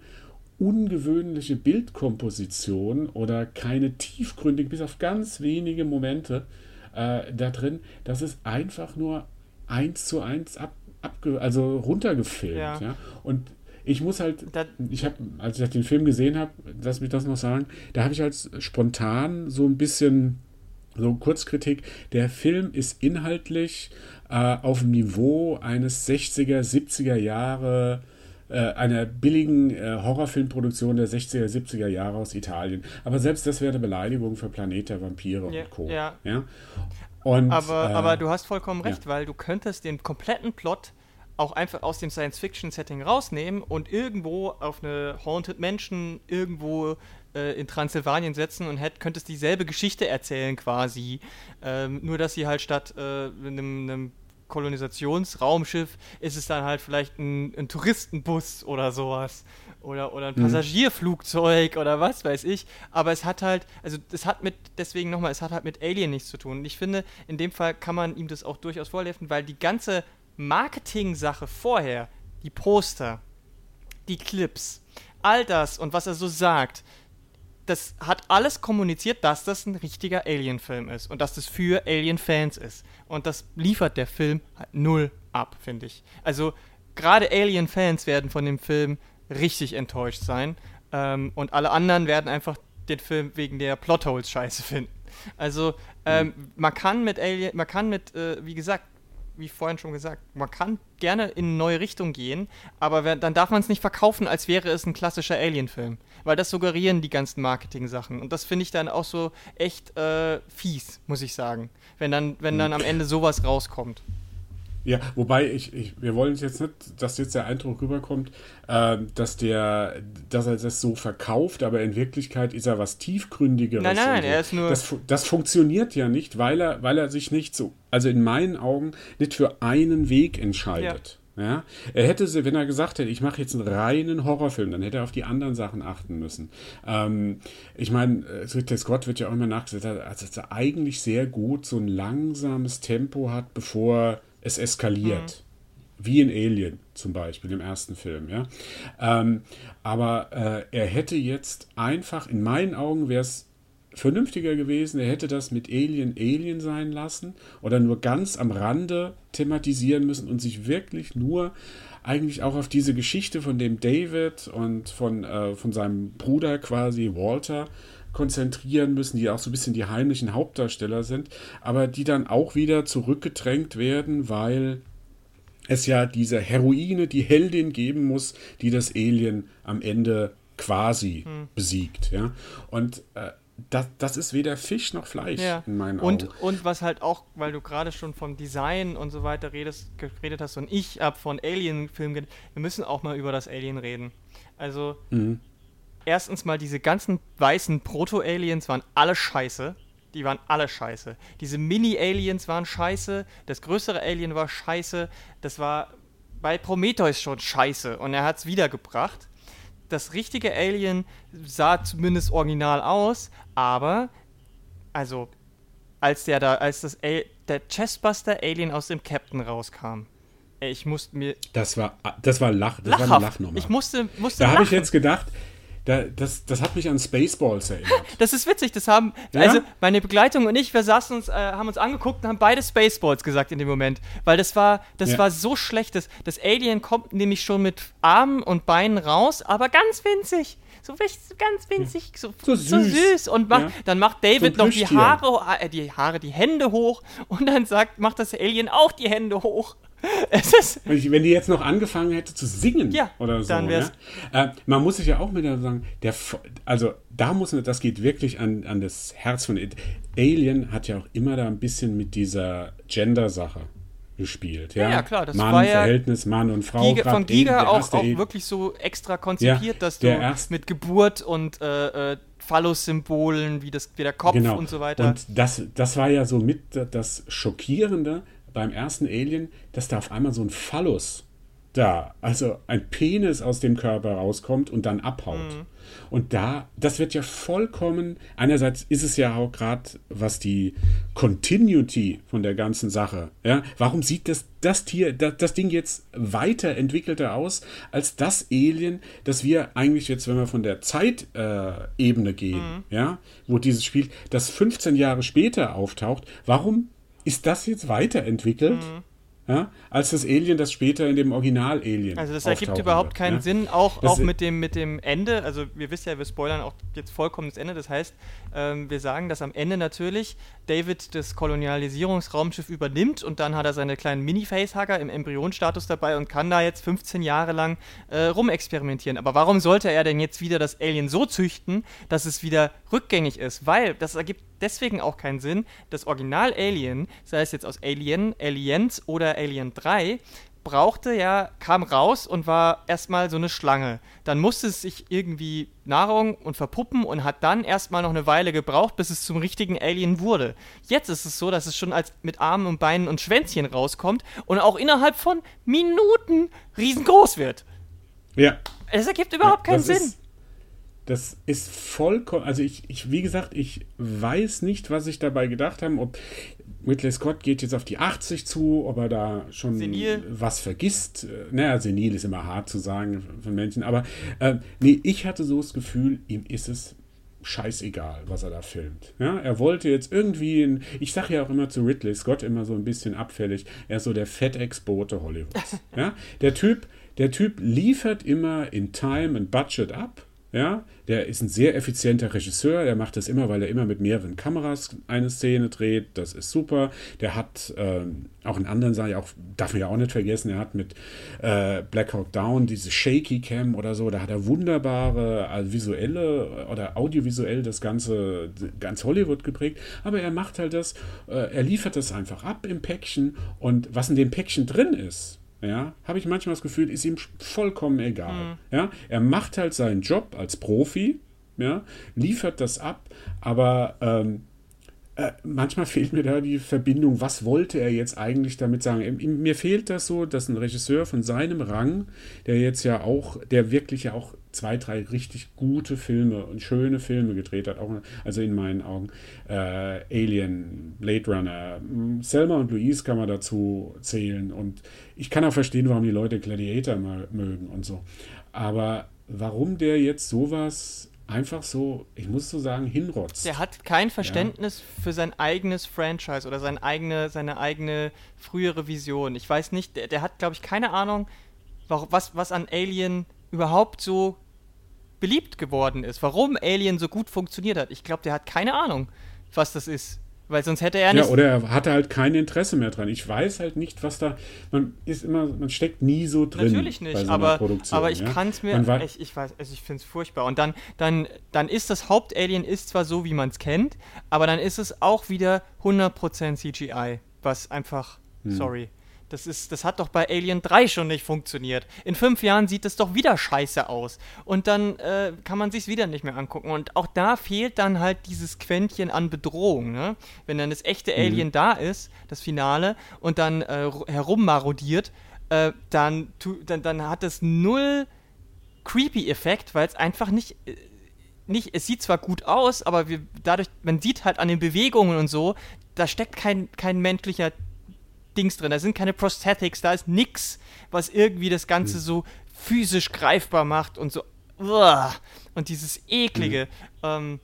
ungewöhnliche Bildkomposition oder keine tiefgründige, bis auf ganz wenige Momente äh, da drin. Das ist einfach nur eins zu eins ab, abge also runtergefilmt. Ja. ja. Und ich muss halt, ich habe, als ich den Film gesehen habe, lass mich das noch sagen, da habe ich halt spontan so ein bisschen so Kurzkritik. Der Film ist inhaltlich äh, auf dem Niveau eines 60er, 70er Jahre äh, einer billigen äh, Horrorfilmproduktion der 60er, 70er Jahre aus Italien. Aber selbst das wäre eine Beleidigung für Planet der Vampire ja, und Co. Ja. ja? Und, aber, äh, aber du hast vollkommen recht, ja. weil du könntest den kompletten Plot auch einfach aus dem Science-Fiction-Setting rausnehmen und irgendwo auf eine Haunted Mansion irgendwo äh, in Transsilvanien setzen und hätt, könntest dieselbe Geschichte erzählen quasi. Ähm, nur, dass sie halt statt äh, einem, einem Kolonisationsraumschiff ist es dann halt vielleicht ein, ein Touristenbus oder sowas. Oder, oder ein mhm. Passagierflugzeug oder was weiß ich. Aber es hat halt, also es hat mit, deswegen nochmal, es hat halt mit Alien nichts zu tun. Und ich finde, in dem Fall kann man ihm das auch durchaus vorhelfen, weil die ganze Marketing-Sache vorher, die Poster, die Clips, all das und was er so sagt, das hat alles kommuniziert, dass das ein richtiger Alien-Film ist und dass das für Alien-Fans ist. Und das liefert der Film halt null ab, finde ich. Also gerade Alien-Fans werden von dem Film richtig enttäuscht sein ähm, und alle anderen werden einfach den Film wegen der Plotholes scheiße finden. Also ähm, mhm. man kann mit Alien, man kann mit, äh, wie gesagt, wie vorhin schon gesagt, man kann gerne in eine neue Richtung gehen, aber dann darf man es nicht verkaufen, als wäre es ein klassischer Alien-Film. Weil das suggerieren die ganzen Marketing-Sachen. Und das finde ich dann auch so echt äh, fies, muss ich sagen. Wenn dann, wenn dann am Ende sowas rauskommt. Ja, wobei ich, ich, wir wollen jetzt nicht, dass jetzt der Eindruck rüberkommt, äh, dass der, dass er das so verkauft, aber in Wirklichkeit ist er was tiefgründigeres. Nein, nein, so. er ist nur. Das, das funktioniert ja nicht, weil er, weil er sich nicht so, also in meinen Augen nicht für einen Weg entscheidet. Ja. Ja, er hätte, wenn er gesagt hätte, ich mache jetzt einen reinen Horrorfilm, dann hätte er auf die anderen Sachen achten müssen. Ähm, ich meine, Ridley Scott wird ja auch immer nachgesagt, also, dass er eigentlich sehr gut so ein langsames Tempo hat, bevor es eskaliert. Mhm. Wie in Alien zum Beispiel, im ersten Film, ja. Ähm, aber äh, er hätte jetzt einfach, in meinen Augen wäre es vernünftiger gewesen, er hätte das mit Alien Alien sein lassen oder nur ganz am Rande thematisieren müssen und sich wirklich nur eigentlich auch auf diese Geschichte von dem David und von, äh, von seinem Bruder quasi Walter konzentrieren müssen, die auch so ein bisschen die heimlichen Hauptdarsteller sind, aber die dann auch wieder zurückgedrängt werden, weil es ja diese Heroine, die Heldin geben muss, die das Alien am Ende quasi hm. besiegt. Ja? Und äh, das, das ist weder Fisch noch Fleisch ja. in meinen und, Augen. Und was halt auch, weil du gerade schon vom Design und so weiter redest, geredet hast und ich ab von Alien-Filmen, wir müssen auch mal über das Alien reden. Also, mhm erstens mal diese ganzen weißen Proto-Aliens waren alle scheiße. Die waren alle scheiße. Diese Mini-Aliens waren scheiße. Das größere Alien war scheiße. Das war bei Prometheus schon scheiße. Und er hat es wiedergebracht. Das richtige Alien sah zumindest original aus, aber, also, als der da, als das A der Chestbuster Alien aus dem Captain rauskam, ich musste mir. Das war, das war Lach, das Lachhaft. war eine Lachnummer. Ich musste, musste Da habe ich jetzt gedacht, da, das, das hat mich an Spaceballs erinnert. Das ist witzig, das haben, ja? also meine Begleitung und ich, wir saßen uns, äh, haben uns angeguckt und haben beide Spaceballs gesagt in dem Moment, weil das war, das ja. war so schlecht, das, das Alien kommt nämlich schon mit Armen und Beinen raus, aber ganz winzig so ganz winzig, so, so, süß. so süß. Und macht, ja. dann macht David so noch die Haare, äh, die Haare, die Hände hoch und dann sagt, macht das Alien auch die Hände hoch. Wenn die jetzt noch angefangen hätte zu singen ja, oder so. Dann wär's. Ja? Äh, man muss sich ja auch wieder sagen, der, also da muss man, das geht wirklich an, an das Herz von Alien hat ja auch immer da ein bisschen mit dieser Gender-Sache gespielt. Ja, ja, klar, das Mann, war ja Verhältnis Mann und Frau. Giga, von Giga auch, auch wirklich so extra konzipiert, ja, dass du mit Geburt und äh, äh, Phallus-Symbolen, wie, wie der Kopf genau. und so weiter. Und das, das war ja so mit das Schockierende beim ersten Alien, dass da auf einmal so ein Phallus da, also ein Penis aus dem Körper rauskommt und dann abhaut. Mhm. Und da, das wird ja vollkommen, einerseits ist es ja auch gerade, was die Continuity von der ganzen Sache, ja, warum sieht das, das Tier, das, das Ding jetzt weiterentwickelter aus als das Alien, das wir eigentlich jetzt, wenn wir von der Zeitebene äh, gehen, mhm. ja, wo dieses Spiel, das 15 Jahre später auftaucht, warum ist das jetzt weiterentwickelt? Mhm ja, als das Alien, das später in dem Original-Alien. Also das ergibt überhaupt wird, keinen ja? Sinn, auch, auch mit, dem, mit dem Ende. Also wir wissen ja, wir spoilern auch jetzt vollkommen das Ende. Das heißt, ähm, wir sagen, dass am Ende natürlich David das Kolonialisierungsraumschiff übernimmt und dann hat er seine kleinen Mini-Facehugger im Embryonstatus dabei und kann da jetzt 15 Jahre lang äh, rumexperimentieren. Aber warum sollte er denn jetzt wieder das Alien so züchten, dass es wieder rückgängig ist? Weil das ergibt deswegen auch keinen Sinn. Das Original Alien, sei es jetzt aus Alien, Aliens oder Alien 3, brauchte ja, kam raus und war erstmal so eine Schlange. Dann musste es sich irgendwie Nahrung und verpuppen und hat dann erstmal noch eine Weile gebraucht, bis es zum richtigen Alien wurde. Jetzt ist es so, dass es schon als mit Armen und Beinen und Schwänzchen rauskommt und auch innerhalb von Minuten riesengroß wird. Ja. Es ergibt überhaupt ja, keinen Sinn. Ist, das ist vollkommen, also ich, ich, wie gesagt, ich weiß nicht, was ich dabei gedacht habe, ob Ridley Scott geht jetzt auf die 80 zu, ob er da schon senil. was vergisst. Naja, senil ist immer hart zu sagen von Menschen, aber äh, nee, ich hatte so das Gefühl, ihm ist es scheißegal, was er da filmt. Ja, er wollte jetzt irgendwie, in, ich sage ja auch immer zu Ridley Scott immer so ein bisschen abfällig, er ist so der FedEx-Bote Hollywoods. ja, der Typ, der Typ liefert immer in Time und Budget ab ja, der ist ein sehr effizienter Regisseur. Der macht das immer, weil er immer mit mehreren Kameras eine Szene dreht. Das ist super. Der hat ähm, auch in anderen Sachen, auch, darf man ja auch nicht vergessen, er hat mit äh, Black Hawk Down diese Shaky Cam oder so. Da hat er wunderbare also visuelle oder audiovisuell das Ganze ganz Hollywood geprägt. Aber er macht halt das, äh, er liefert das einfach ab im Päckchen. Und was in dem Päckchen drin ist, ja, habe ich manchmal das Gefühl, ist ihm vollkommen egal. Mhm. Ja, er macht halt seinen Job als Profi, ja, liefert das ab, aber ähm, äh, manchmal fehlt mir da die Verbindung, was wollte er jetzt eigentlich damit sagen? Mir fehlt das so, dass ein Regisseur von seinem Rang, der jetzt ja auch, der wirklich ja auch zwei, drei richtig gute Filme und schöne Filme gedreht hat, auch, also in meinen Augen, äh, Alien, Blade Runner, hm, Selma und Louise kann man dazu zählen und ich kann auch verstehen, warum die Leute Gladiator mögen und so. Aber warum der jetzt sowas einfach so, ich muss so sagen, hinrotzt. Der hat kein Verständnis ja. für sein eigenes Franchise oder sein eigene, seine eigene frühere Vision. Ich weiß nicht, der, der hat, glaube ich, keine Ahnung, was, was an Alien überhaupt so beliebt geworden ist. Warum Alien so gut funktioniert hat. Ich glaube, der hat keine Ahnung, was das ist. Weil sonst hätte er nicht. Ja, oder er hatte halt kein Interesse mehr dran. Ich weiß halt nicht, was da. Man ist immer, man steckt nie so drin. Natürlich nicht, so aber, aber ich ja? kann es mir. Ich, ich weiß, also ich finde es furchtbar. Und dann, dann, dann ist das Hauptalien ist zwar so, wie man es kennt, aber dann ist es auch wieder 100% CGI. Was einfach. Hm. Sorry. Das, ist, das hat doch bei Alien 3 schon nicht funktioniert. In fünf Jahren sieht es doch wieder scheiße aus. Und dann äh, kann man sich wieder nicht mehr angucken. Und auch da fehlt dann halt dieses Quäntchen an Bedrohung. Ne? Wenn dann das echte mhm. Alien da ist, das Finale, und dann äh, herummarodiert, äh, dann, dann, dann hat es null Creepy-Effekt, weil es einfach nicht äh, nicht, es sieht zwar gut aus, aber wir, dadurch, man sieht halt an den Bewegungen und so, da steckt kein, kein menschlicher Dings drin, da sind keine Prosthetics, da ist nix, was irgendwie das Ganze mhm. so physisch greifbar macht und so. Uah, und dieses eklige. Mhm. Ähm,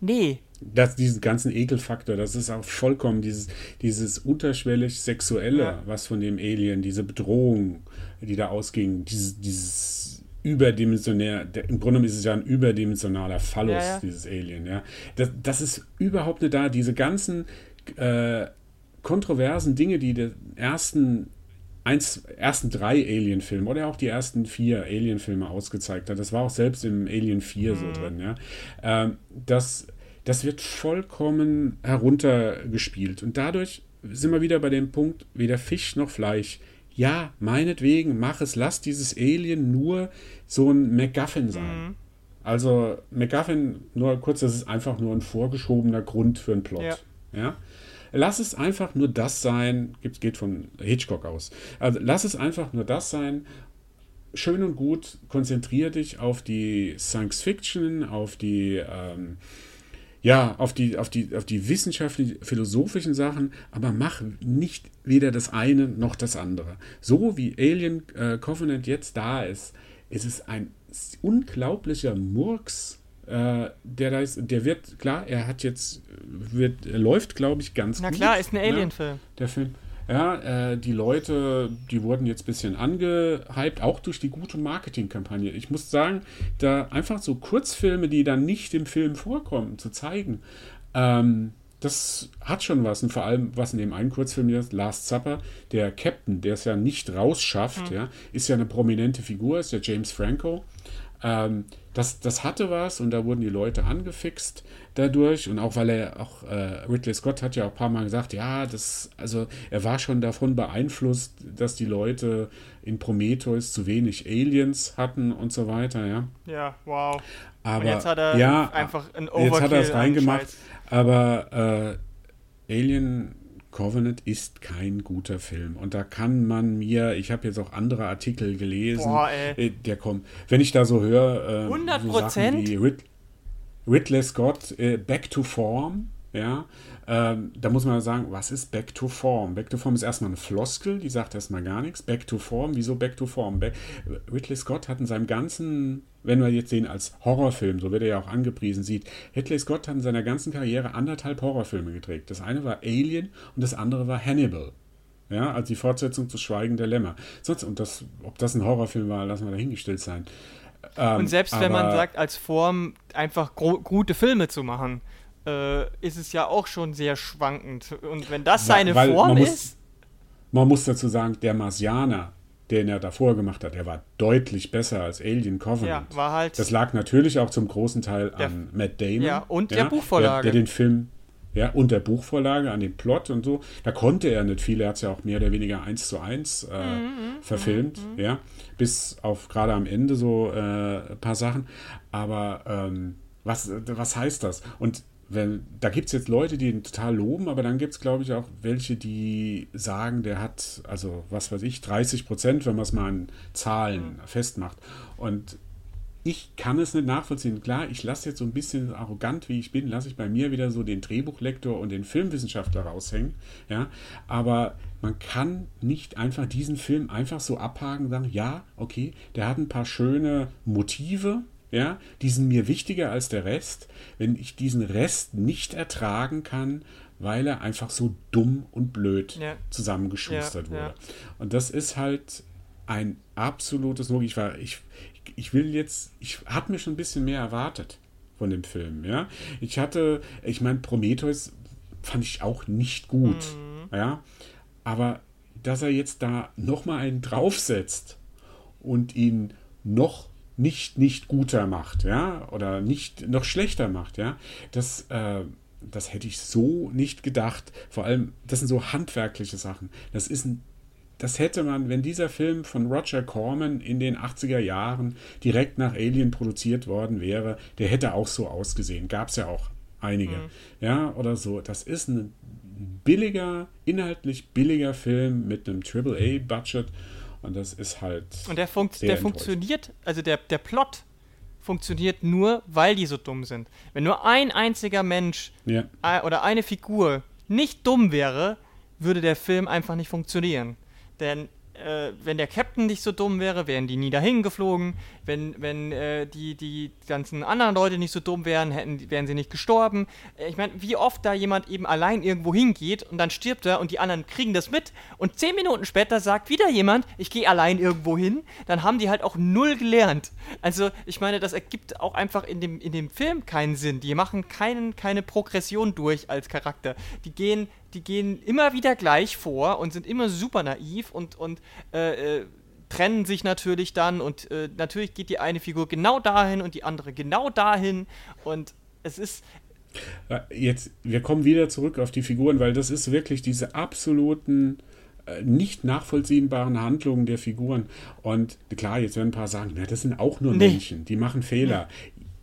nee. Das, diesen ganzen Ekelfaktor, das ist auch vollkommen dieses, dieses unterschwellig Sexuelle, ja. was von dem Alien, diese Bedrohung, die da ausging, dieses, dieses überdimensionär, der, im Grunde ist es ja ein überdimensionaler Phallus, ja, ja. dieses Alien, ja. Das, das ist überhaupt nicht da. Diese ganzen äh, kontroversen Dinge, die den ersten eins, ersten drei Alien-Filme oder auch die ersten vier Alien-Filme ausgezeigt hat. Das war auch selbst im Alien 4 mhm. so drin, ja. Ähm, das, das wird vollkommen heruntergespielt. Und dadurch sind wir wieder bei dem Punkt, weder Fisch noch Fleisch. Ja, meinetwegen, mach es, lass dieses Alien nur so ein MacGuffin sein. Mhm. Also MacGuffin, nur kurz, das ist einfach nur ein vorgeschobener Grund für einen Plot. Ja. ja? Lass es einfach nur das sein, geht von Hitchcock aus. Also lass es einfach nur das sein. Schön und gut, konzentriere dich auf die Science Fiction, auf die ähm, ja, auf die, auf die, auf die wissenschaftlichen, philosophischen Sachen, aber mach nicht weder das eine noch das andere. So wie Alien äh, Covenant jetzt da ist, ist es ein unglaublicher Murks, äh, der da ist, der wird, klar, er hat jetzt, wird, läuft, glaube ich, ganz Na gut. Na klar, ist ein ne? Alien-Film. Ja, der Film. Ja, äh, die Leute, die wurden jetzt ein bisschen angehypt, auch durch die gute Marketingkampagne. Ich muss sagen, da einfach so Kurzfilme, die dann nicht im Film vorkommen, zu zeigen, ähm, das hat schon was. Und vor allem, was in dem einen Kurzfilm ist, Last Supper, der Captain, der es ja nicht rausschafft, mhm. ja, ist ja eine prominente Figur, ist ja James Franco. Ähm, das, das hatte was und da wurden die Leute angefixt dadurch und auch weil er auch äh, Ridley Scott hat ja auch ein paar Mal gesagt, ja, das also er war schon davon beeinflusst, dass die Leute in Prometheus zu wenig Aliens hatten und so weiter, ja. Ja, wow. Aber und jetzt hat er ja, einfach ein Overkill Jetzt hat er es reingemacht, aber äh, Alien Covenant ist kein guter Film. Und da kann man mir, ich habe jetzt auch andere Artikel gelesen, Boah, äh, der kommt, wenn ich da so höre, äh, 100 Prozent? So Rid Ridley Scott, äh, Back to Form, ja, ähm, da muss man sagen, was ist Back to Form? Back to Form ist erstmal eine Floskel, die sagt erstmal gar nichts. Back to Form, wieso Back to Form? Back Ridley Scott hat in seinem ganzen, wenn wir jetzt den als Horrorfilm, so wird er ja auch angepriesen, sieht, Ridley Scott hat in seiner ganzen Karriere anderthalb Horrorfilme gedreht. Das eine war Alien und das andere war Hannibal. Ja, als die Fortsetzung zu Schweigen der Lämmer. Sonst, und das, ob das ein Horrorfilm war, lassen wir dahingestellt sein. Ähm, und selbst wenn man sagt, als Form einfach gute Filme zu machen, äh, ist es ja auch schon sehr schwankend. Und wenn das seine weil, Form man ist. Muss, man muss dazu sagen, der Marsianer, den er davor gemacht hat, der war deutlich besser als Alien Covenant. Ja, war halt. Das lag natürlich auch zum großen Teil der, an Matt Damon. Ja, und ja, der Buchvorlage. Der, der den Film ja, und der Buchvorlage, an dem Plot und so. Da konnte er nicht viel, er hat es ja auch mehr oder weniger eins zu eins äh, mhm, mhm verfilmt, mhm, mhm. ja, bis auf gerade am Ende so äh, ein paar Sachen. Aber ähm, was, was heißt das? Und wenn, da gibt es jetzt Leute, die ihn total loben, aber dann gibt es, glaube ich, auch welche, die sagen, der hat, also was weiß ich, 30 Prozent, wenn man es mal an Zahlen mhm. festmacht. Und ich kann es nicht nachvollziehen. Klar, ich lasse jetzt so ein bisschen arrogant, wie ich bin, lasse ich bei mir wieder so den Drehbuchlektor und den Filmwissenschaftler raushängen. Ja, aber man kann nicht einfach diesen Film einfach so abhaken und sagen, ja, okay, der hat ein paar schöne Motive, ja, die sind mir wichtiger als der Rest, wenn ich diesen Rest nicht ertragen kann, weil er einfach so dumm und blöd ja. zusammengeschustert ja, wurde. Ja. Und das ist halt ein absolutes Logik. Ich war, ich, ich will jetzt, ich habe mir schon ein bisschen mehr erwartet von dem Film, ja. Ich hatte, ich meine, Prometheus fand ich auch nicht gut, mhm. ja. Aber dass er jetzt da nochmal einen draufsetzt und ihn noch nicht nicht guter macht, ja, oder nicht noch schlechter macht, ja, das, äh, das hätte ich so nicht gedacht. Vor allem, das sind so handwerkliche Sachen. Das ist ein, das hätte man, wenn dieser Film von Roger Corman in den 80er Jahren direkt nach Alien produziert worden wäre, der hätte auch so ausgesehen. Gab es ja auch einige, mhm. ja, oder so. Das ist ein billiger, inhaltlich billiger Film mit einem AAA-Budget und das ist halt. Und der, funkt, der funktioniert, also der, der Plot funktioniert nur, weil die so dumm sind. Wenn nur ein einziger Mensch ja. oder eine Figur nicht dumm wäre, würde der Film einfach nicht funktionieren. Denn äh, wenn der Captain nicht so dumm wäre, wären die nie dahin geflogen. Wenn, wenn äh, die, die ganzen anderen Leute nicht so dumm wären, hätten, wären sie nicht gestorben. Äh, ich meine, wie oft da jemand eben allein irgendwo hingeht und dann stirbt er und die anderen kriegen das mit und zehn Minuten später sagt wieder jemand, ich gehe allein irgendwo hin, dann haben die halt auch null gelernt. Also, ich meine, das ergibt auch einfach in dem, in dem Film keinen Sinn. Die machen keinen, keine Progression durch als Charakter. Die gehen die gehen immer wieder gleich vor und sind immer super naiv und, und äh, äh, trennen sich natürlich dann und äh, natürlich geht die eine Figur genau dahin und die andere genau dahin und es ist. Jetzt, wir kommen wieder zurück auf die Figuren, weil das ist wirklich diese absoluten äh, nicht nachvollziehbaren Handlungen der Figuren. Und klar, jetzt werden ein paar sagen, na, das sind auch nur nee. Menschen, die machen Fehler.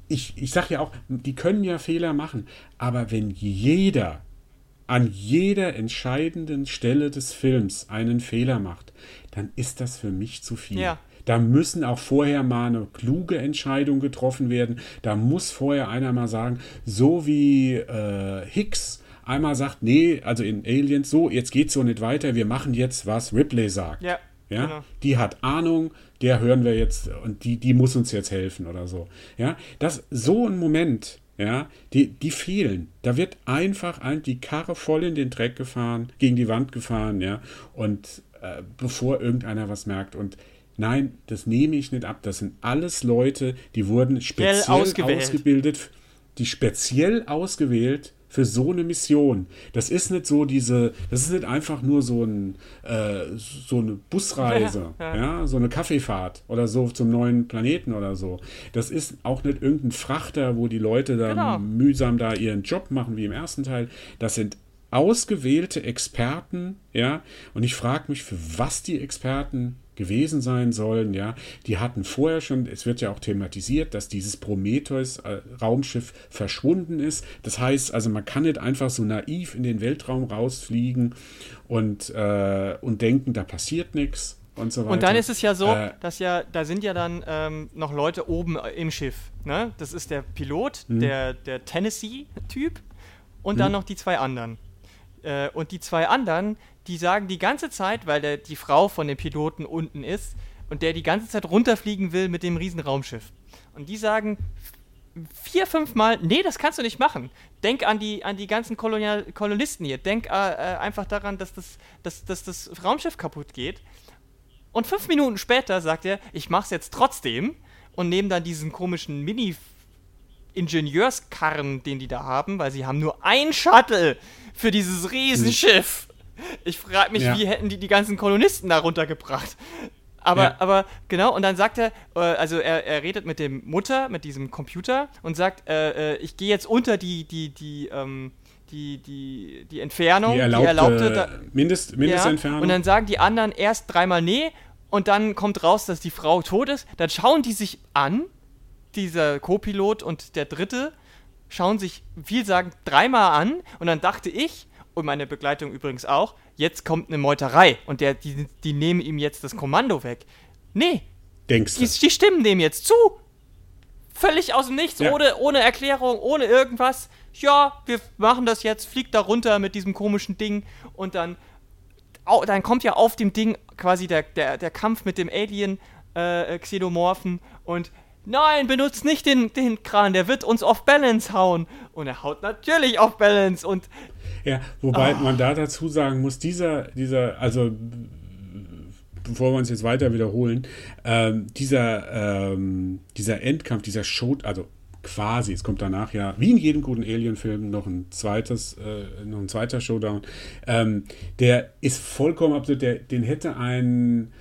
Ich, ich sage ja auch, die können ja Fehler machen, aber wenn jeder an jeder entscheidenden Stelle des Films einen Fehler macht, dann ist das für mich zu viel. Ja. Da müssen auch vorher mal eine kluge Entscheidung getroffen werden. Da muss vorher einer mal sagen, so wie äh, Hicks einmal sagt, nee, also in Aliens, so, jetzt geht's so nicht weiter, wir machen jetzt, was Ripley sagt. Ja. Ja, genau. die hat Ahnung, der hören wir jetzt und die, die muss uns jetzt helfen oder so. Ja, das so ein Moment, ja, die, die fehlen. Da wird einfach ein, die Karre voll in den Dreck gefahren, gegen die Wand gefahren, ja, und äh, bevor irgendeiner was merkt. Und nein, das nehme ich nicht ab. Das sind alles Leute, die wurden speziell ausgebildet, die speziell ausgewählt für so eine Mission. Das ist nicht so diese, das ist nicht einfach nur so, ein, äh, so eine Busreise, ja, ja. ja, so eine Kaffeefahrt oder so zum neuen Planeten oder so. Das ist auch nicht irgendein Frachter, wo die Leute dann genau. mühsam da ihren Job machen wie im ersten Teil. Das sind ausgewählte Experten, ja, und ich frage mich, für was die Experten gewesen sein sollen, ja. Die hatten vorher schon, es wird ja auch thematisiert, dass dieses Prometheus-Raumschiff verschwunden ist. Das heißt, also man kann nicht einfach so naiv in den Weltraum rausfliegen und, äh, und denken, da passiert nichts. Und, so weiter. und dann ist es ja so, äh, dass ja, da sind ja dann ähm, noch Leute oben im Schiff. Ne? Das ist der Pilot, hm. der, der Tennessee-Typ und dann hm. noch die zwei anderen. Äh, und die zwei anderen, die sagen die ganze Zeit, weil der, die Frau von dem Piloten unten ist und der die ganze Zeit runterfliegen will mit dem riesen Raumschiff. Und die sagen vier, fünf Mal, nee, das kannst du nicht machen. Denk an die, an die ganzen Kolonial Kolonisten hier. Denk äh, äh, einfach daran, dass das, dass, dass das Raumschiff kaputt geht. Und fünf Minuten später sagt er, ich mach's jetzt trotzdem und nehmen dann diesen komischen Mini- Ingenieurskarren, den die da haben, weil sie haben nur ein Shuttle für dieses Riesenschiff. Ich frage mich, ja. wie hätten die die ganzen Kolonisten da runtergebracht? Aber, ja. aber genau, und dann sagt er, äh, also er, er redet mit dem Mutter, mit diesem Computer und sagt, äh, äh, ich gehe jetzt unter die, die, die, ähm, die, die, die Entfernung, die erlaubte, die erlaubte da, Mindest, Mindestentfernung. Ja, und dann sagen die anderen erst dreimal nee und dann kommt raus, dass die Frau tot ist. Dann schauen die sich an, dieser Co-Pilot und der dritte, schauen sich vielsagend dreimal an und dann dachte ich, und meine Begleitung übrigens auch, jetzt kommt eine Meuterei und der, die, die nehmen ihm jetzt das Kommando weg. Nee. Denkst du? Die, die stimmen dem jetzt zu. Völlig aus dem Nichts, ja. ohne, ohne Erklärung, ohne irgendwas. Ja, wir machen das jetzt, fliegt da runter mit diesem komischen Ding und dann, au, dann kommt ja auf dem Ding quasi der, der, der Kampf mit dem Alien äh, Xenomorphen und Nein, benutzt nicht den, den Kran, der wird uns off balance hauen. Und er haut natürlich off balance und. Ja, wobei oh. man da dazu sagen muss, dieser, dieser, also bevor wir uns jetzt weiter wiederholen, ähm, dieser, ähm, dieser Endkampf, dieser Show, also quasi, es kommt danach ja, wie in jedem guten Alien-Film, noch ein zweites, äh, noch ein zweiter Showdown, ähm, der ist vollkommen absurd, der, den hätte ein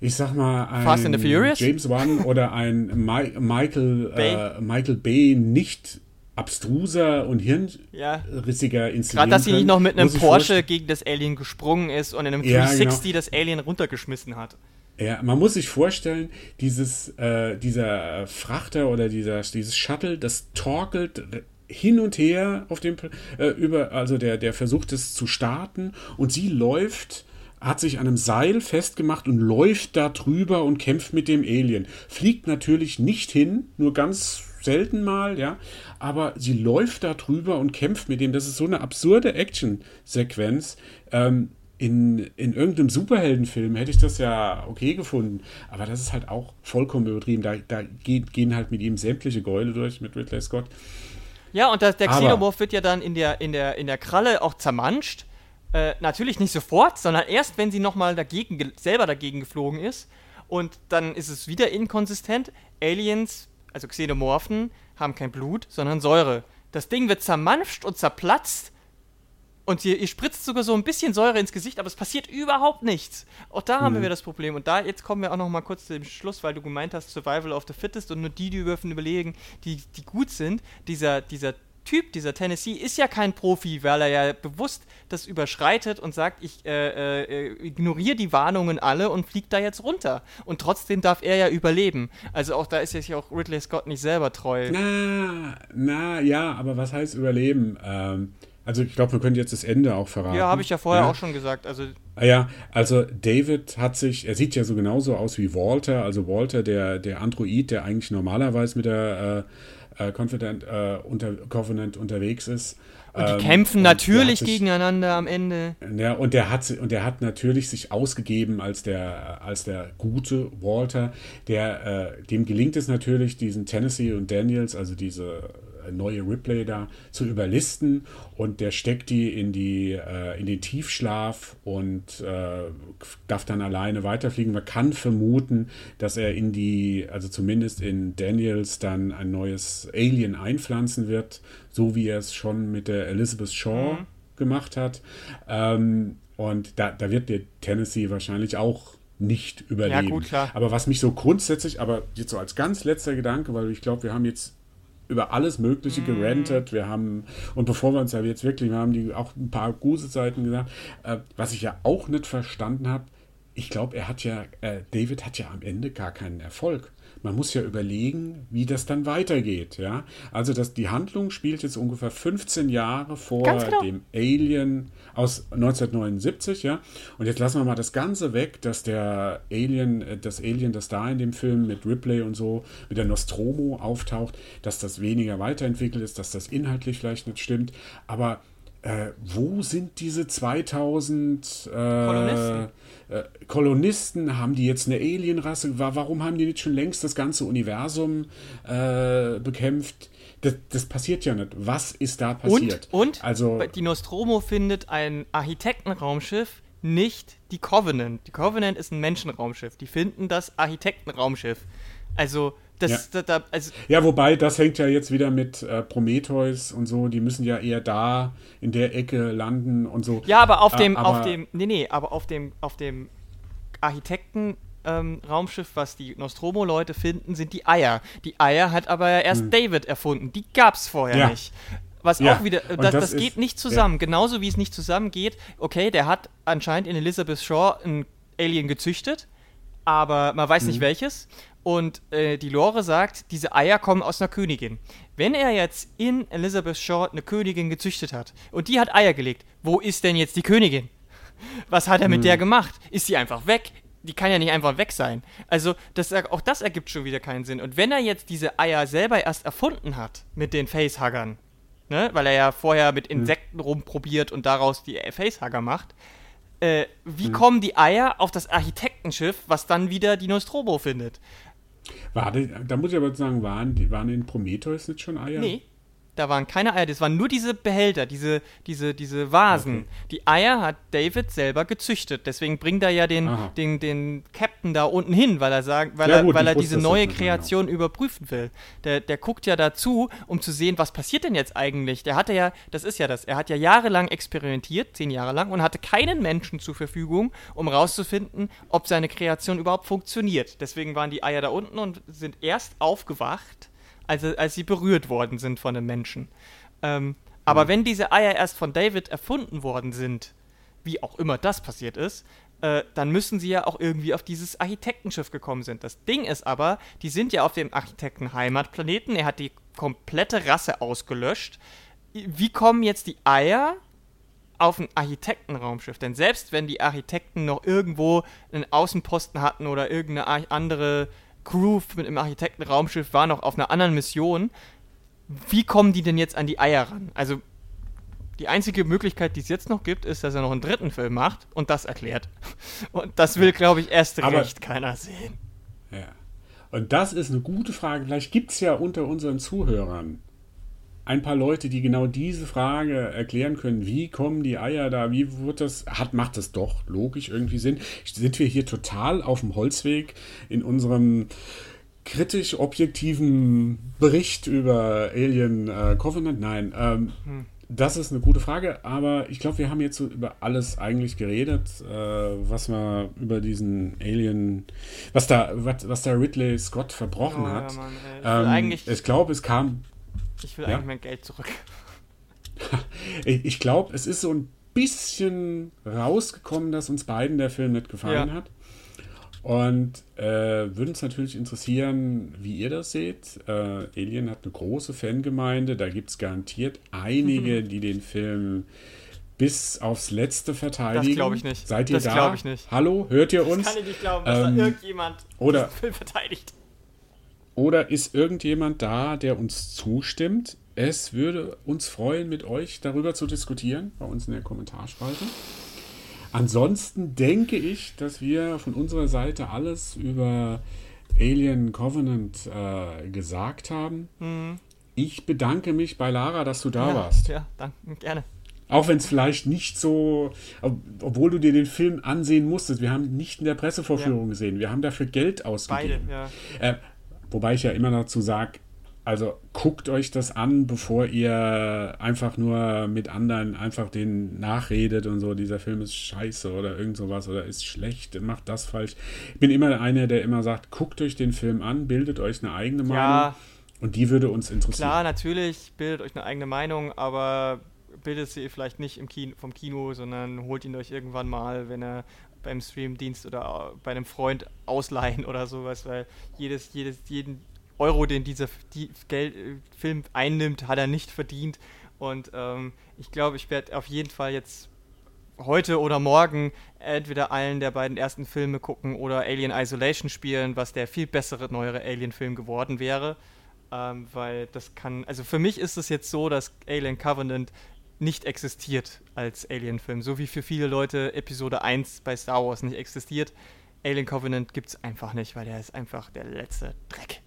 ich sag mal, ein Fast and the Furious? James Wan oder ein My Michael, Bay. Äh, Michael Bay nicht abstruser und hirnrissiger ja. inszenieren Gerade, dass sie nicht noch mit einem Porsche gegen das Alien gesprungen ist und in einem 360 genau. das Alien runtergeschmissen hat. Ja, man muss sich vorstellen, dieses, äh, dieser Frachter oder dieser, dieses Shuttle, das torkelt hin und her auf dem, äh, über, also der, der versucht es zu starten und sie läuft hat sich an einem Seil festgemacht und läuft da drüber und kämpft mit dem Alien. Fliegt natürlich nicht hin, nur ganz selten mal, ja, aber sie läuft da drüber und kämpft mit dem. Das ist so eine absurde Action-Sequenz. Ähm, in, in irgendeinem Superheldenfilm hätte ich das ja okay gefunden, aber das ist halt auch vollkommen übertrieben. Da, da geht, gehen halt mit ihm sämtliche Gäule durch mit Ridley Scott. Ja, und das, der Xenomorph wird ja dann in der, in, der, in der Kralle auch zermanscht. Äh, natürlich nicht sofort, sondern erst, wenn sie nochmal dagegen, selber dagegen geflogen ist. Und dann ist es wieder inkonsistent. Aliens, also Xenomorphen, haben kein Blut, sondern Säure. Das Ding wird zermanscht und zerplatzt. Und ihr, ihr spritzt sogar so ein bisschen Säure ins Gesicht, aber es passiert überhaupt nichts. Auch da mhm. haben wir das Problem. Und da, jetzt kommen wir auch noch mal kurz zu dem Schluss, weil du gemeint hast, Survival of the Fittest und nur die, die dürfen überlegen, die, die gut sind. Dieser, dieser Typ, dieser Tennessee, ist ja kein Profi, weil er ja bewusst das überschreitet und sagt, ich äh, äh, ignoriere die Warnungen alle und fliegt da jetzt runter. Und trotzdem darf er ja überleben. Also auch da ist ja auch Ridley Scott nicht selber treu. Na, na, ja, aber was heißt überleben? Ähm, also ich glaube, wir können jetzt das Ende auch verraten. Ja, habe ich ja vorher ja. auch schon gesagt. Also ah ja, also David hat sich, er sieht ja so genauso aus wie Walter, also Walter, der, der Android, der eigentlich normalerweise mit der äh, äh, Confident, äh, unter, Covenant unterwegs ist. Und die ähm, kämpfen natürlich sich, gegeneinander am Ende. Ja, und der hat und der hat natürlich sich ausgegeben als der als der gute Walter, der äh, dem gelingt es natürlich diesen Tennessee und Daniels, also diese neue Ripley da zu überlisten und der steckt die in, die, äh, in den Tiefschlaf und äh, darf dann alleine weiterfliegen. Man kann vermuten, dass er in die, also zumindest in Daniels dann ein neues Alien einpflanzen wird, so wie er es schon mit der Elizabeth Shaw mhm. gemacht hat. Ähm, und da, da wird der Tennessee wahrscheinlich auch nicht überleben. Ja, gut, klar. Aber was mich so grundsätzlich, aber jetzt so als ganz letzter Gedanke, weil ich glaube, wir haben jetzt über alles Mögliche gerantet. Wir haben, und bevor wir uns ja jetzt wirklich, wir haben die auch ein paar Guse-Seiten gesagt, äh, was ich ja auch nicht verstanden habe, ich glaube, er hat ja, äh, David hat ja am Ende gar keinen Erfolg man muss ja überlegen, wie das dann weitergeht. Ja? Also das, die Handlung spielt jetzt ungefähr 15 Jahre vor genau. dem Alien aus 1979. Ja? Und jetzt lassen wir mal das Ganze weg, dass der Alien, äh, das Alien, das da in dem Film mit Ripley und so, mit der Nostromo auftaucht, dass das weniger weiterentwickelt ist, dass das inhaltlich vielleicht nicht stimmt. Aber äh, wo sind diese 2000 äh, Kolonisten? Äh, Kolonisten? Haben die jetzt eine Alienrasse? Warum haben die nicht schon längst das ganze Universum äh, bekämpft? Das, das, passiert ja nicht. Was ist da passiert? Und, und also, die Nostromo findet ein Architektenraumschiff, nicht die Covenant. Die Covenant ist ein Menschenraumschiff. Die finden das Architektenraumschiff. Also das, ja. Da, da, also ja, wobei, das hängt ja jetzt wieder mit äh, Prometheus und so, die müssen ja eher da in der Ecke landen und so. Ja, aber auf dem, aber, auf dem, nee, nee, aber auf dem, auf dem Architekten ähm, Raumschiff, was die Nostromo-Leute finden, sind die Eier. Die Eier hat aber erst hm. David erfunden. Die gab es vorher ja. nicht. Was ja. auch wieder, das, das, das geht nicht zusammen. Ja. Genauso wie es nicht zusammengeht. Okay, der hat anscheinend in Elizabeth Shaw ein Alien gezüchtet, aber man weiß mhm. nicht welches. Und äh, die Lore sagt, diese Eier kommen aus einer Königin. Wenn er jetzt in Elizabeth Shaw eine Königin gezüchtet hat und die hat Eier gelegt, wo ist denn jetzt die Königin? Was hat er mit hm. der gemacht? Ist sie einfach weg? Die kann ja nicht einfach weg sein. Also, das, auch das ergibt schon wieder keinen Sinn. Und wenn er jetzt diese Eier selber erst erfunden hat mit den Facehuggern, ne, weil er ja vorher mit hm. Insekten hm. rumprobiert und daraus die Facehugger macht, äh, wie hm. kommen die Eier auf das Architektenschiff, was dann wieder die Nostromo findet? War die, da muss ich aber sagen, waren, waren in Prometheus nicht schon Eier? Nee, da waren keine Eier, das waren nur diese Behälter, diese, diese, diese Vasen. Okay. Die Eier hat David selber gezüchtet. Deswegen bringt er ja den, den, den Captain da unten hin, weil er sagt, weil ja, gut, er, weil er diese neue Kreation genau. überprüfen will. Der, der guckt ja dazu, um zu sehen, was passiert denn jetzt eigentlich. Der hatte ja, das ist ja das, er hat ja jahrelang experimentiert, zehn Jahre lang, und hatte keinen Menschen zur Verfügung, um rauszufinden, ob seine Kreation überhaupt funktioniert. Deswegen waren die Eier da unten und sind erst aufgewacht als, als sie berührt worden sind von einem Menschen. Ähm, aber mhm. wenn diese Eier erst von David erfunden worden sind, wie auch immer das passiert ist, äh, dann müssen sie ja auch irgendwie auf dieses Architektenschiff gekommen sind. Das Ding ist aber, die sind ja auf dem Architekten-Heimatplaneten. Er hat die komplette Rasse ausgelöscht. Wie kommen jetzt die Eier auf ein Architektenraumschiff? Denn selbst wenn die Architekten noch irgendwo einen Außenposten hatten oder irgendeine andere Crew mit dem Architektenraumschiff war noch auf einer anderen Mission. Wie kommen die denn jetzt an die Eier ran? Also, die einzige Möglichkeit, die es jetzt noch gibt, ist, dass er noch einen dritten Film macht und das erklärt. Und das will, glaube ich, erst Aber, recht keiner sehen. Ja. Und das ist eine gute Frage. Vielleicht gibt es ja unter unseren Zuhörern ein paar Leute, die genau diese Frage erklären können. Wie kommen die Eier da? Wie wird das? Hat, macht das doch logisch irgendwie Sinn? Sind wir hier total auf dem Holzweg in unserem kritisch objektiven Bericht über Alien äh, Covenant? Nein. Ähm, hm. das ist eine gute Frage, aber ich glaube, wir haben jetzt so über alles eigentlich geredet, äh, was wir über diesen Alien, was da, was, was da Ridley Scott verbrochen oh, hat. Ja, Mann, ähm, eigentlich, ich glaube, es kam. Ich will ja? eigentlich mein Geld zurück. ich glaube, es ist so ein bisschen rausgekommen, dass uns beiden der Film nicht gefallen ja. hat. Und äh, würde uns natürlich interessieren, wie ihr das seht. Äh, Alien hat eine große Fangemeinde. Da gibt es garantiert einige, die den Film bis aufs Letzte verteidigen. Das glaube ich nicht. Seid ihr das da? glaube ich nicht. Hallo, hört ihr uns? Das kann ich nicht glauben, dass ähm, da irgendjemand oder, den Film verteidigt. Oder ist irgendjemand da, der uns zustimmt? Es würde uns freuen, mit euch darüber zu diskutieren, bei uns in der Kommentarspalte. Ansonsten denke ich, dass wir von unserer Seite alles über Alien Covenant äh, gesagt haben. Mhm. Ich bedanke mich bei Lara, dass du da ja, warst. Ja, danke, gerne. Auch wenn es vielleicht nicht so, obwohl du dir den Film ansehen musstest. Wir haben nicht in der Pressevorführung ja. gesehen. Wir haben dafür Geld ausgegeben. Beide, ja. Äh, wobei ich ja immer dazu sage, also guckt euch das an, bevor ihr einfach nur mit anderen einfach den nachredet und so, dieser Film ist scheiße oder irgend sowas oder ist schlecht, macht das falsch. Ich bin immer einer, der immer sagt, guckt euch den Film an, bildet euch eine eigene Meinung ja, und die würde uns interessieren. Klar, natürlich, bildet euch eine eigene Meinung, aber bildet sie vielleicht nicht im Kino, vom Kino, sondern holt ihn euch irgendwann mal, wenn er beim Streamdienst oder bei einem Freund ausleihen oder sowas, weil jedes, jedes, jeden Euro, den dieser die Geld, äh, Film einnimmt, hat er nicht verdient. Und ähm, ich glaube, ich werde auf jeden Fall jetzt heute oder morgen entweder einen der beiden ersten Filme gucken oder Alien Isolation spielen, was der viel bessere, neuere Alien-Film geworden wäre. Ähm, weil das kann, also für mich ist es jetzt so, dass Alien Covenant nicht existiert als Alien-Film. So wie für viele Leute Episode 1 bei Star Wars nicht existiert. Alien Covenant gibt es einfach nicht, weil der ist einfach der letzte Dreck.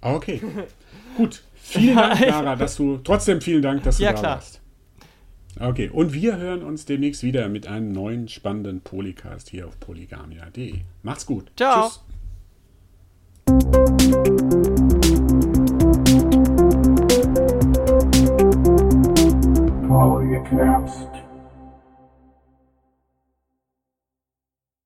Okay. Gut. Vielen Dank, Lara, dass du. Trotzdem vielen Dank, dass du ja, da klar. warst. Okay, und wir hören uns demnächst wieder mit einem neuen spannenden Polycast hier auf polygamia.de. Macht's gut. Ciao. Tschüss. it collapsed.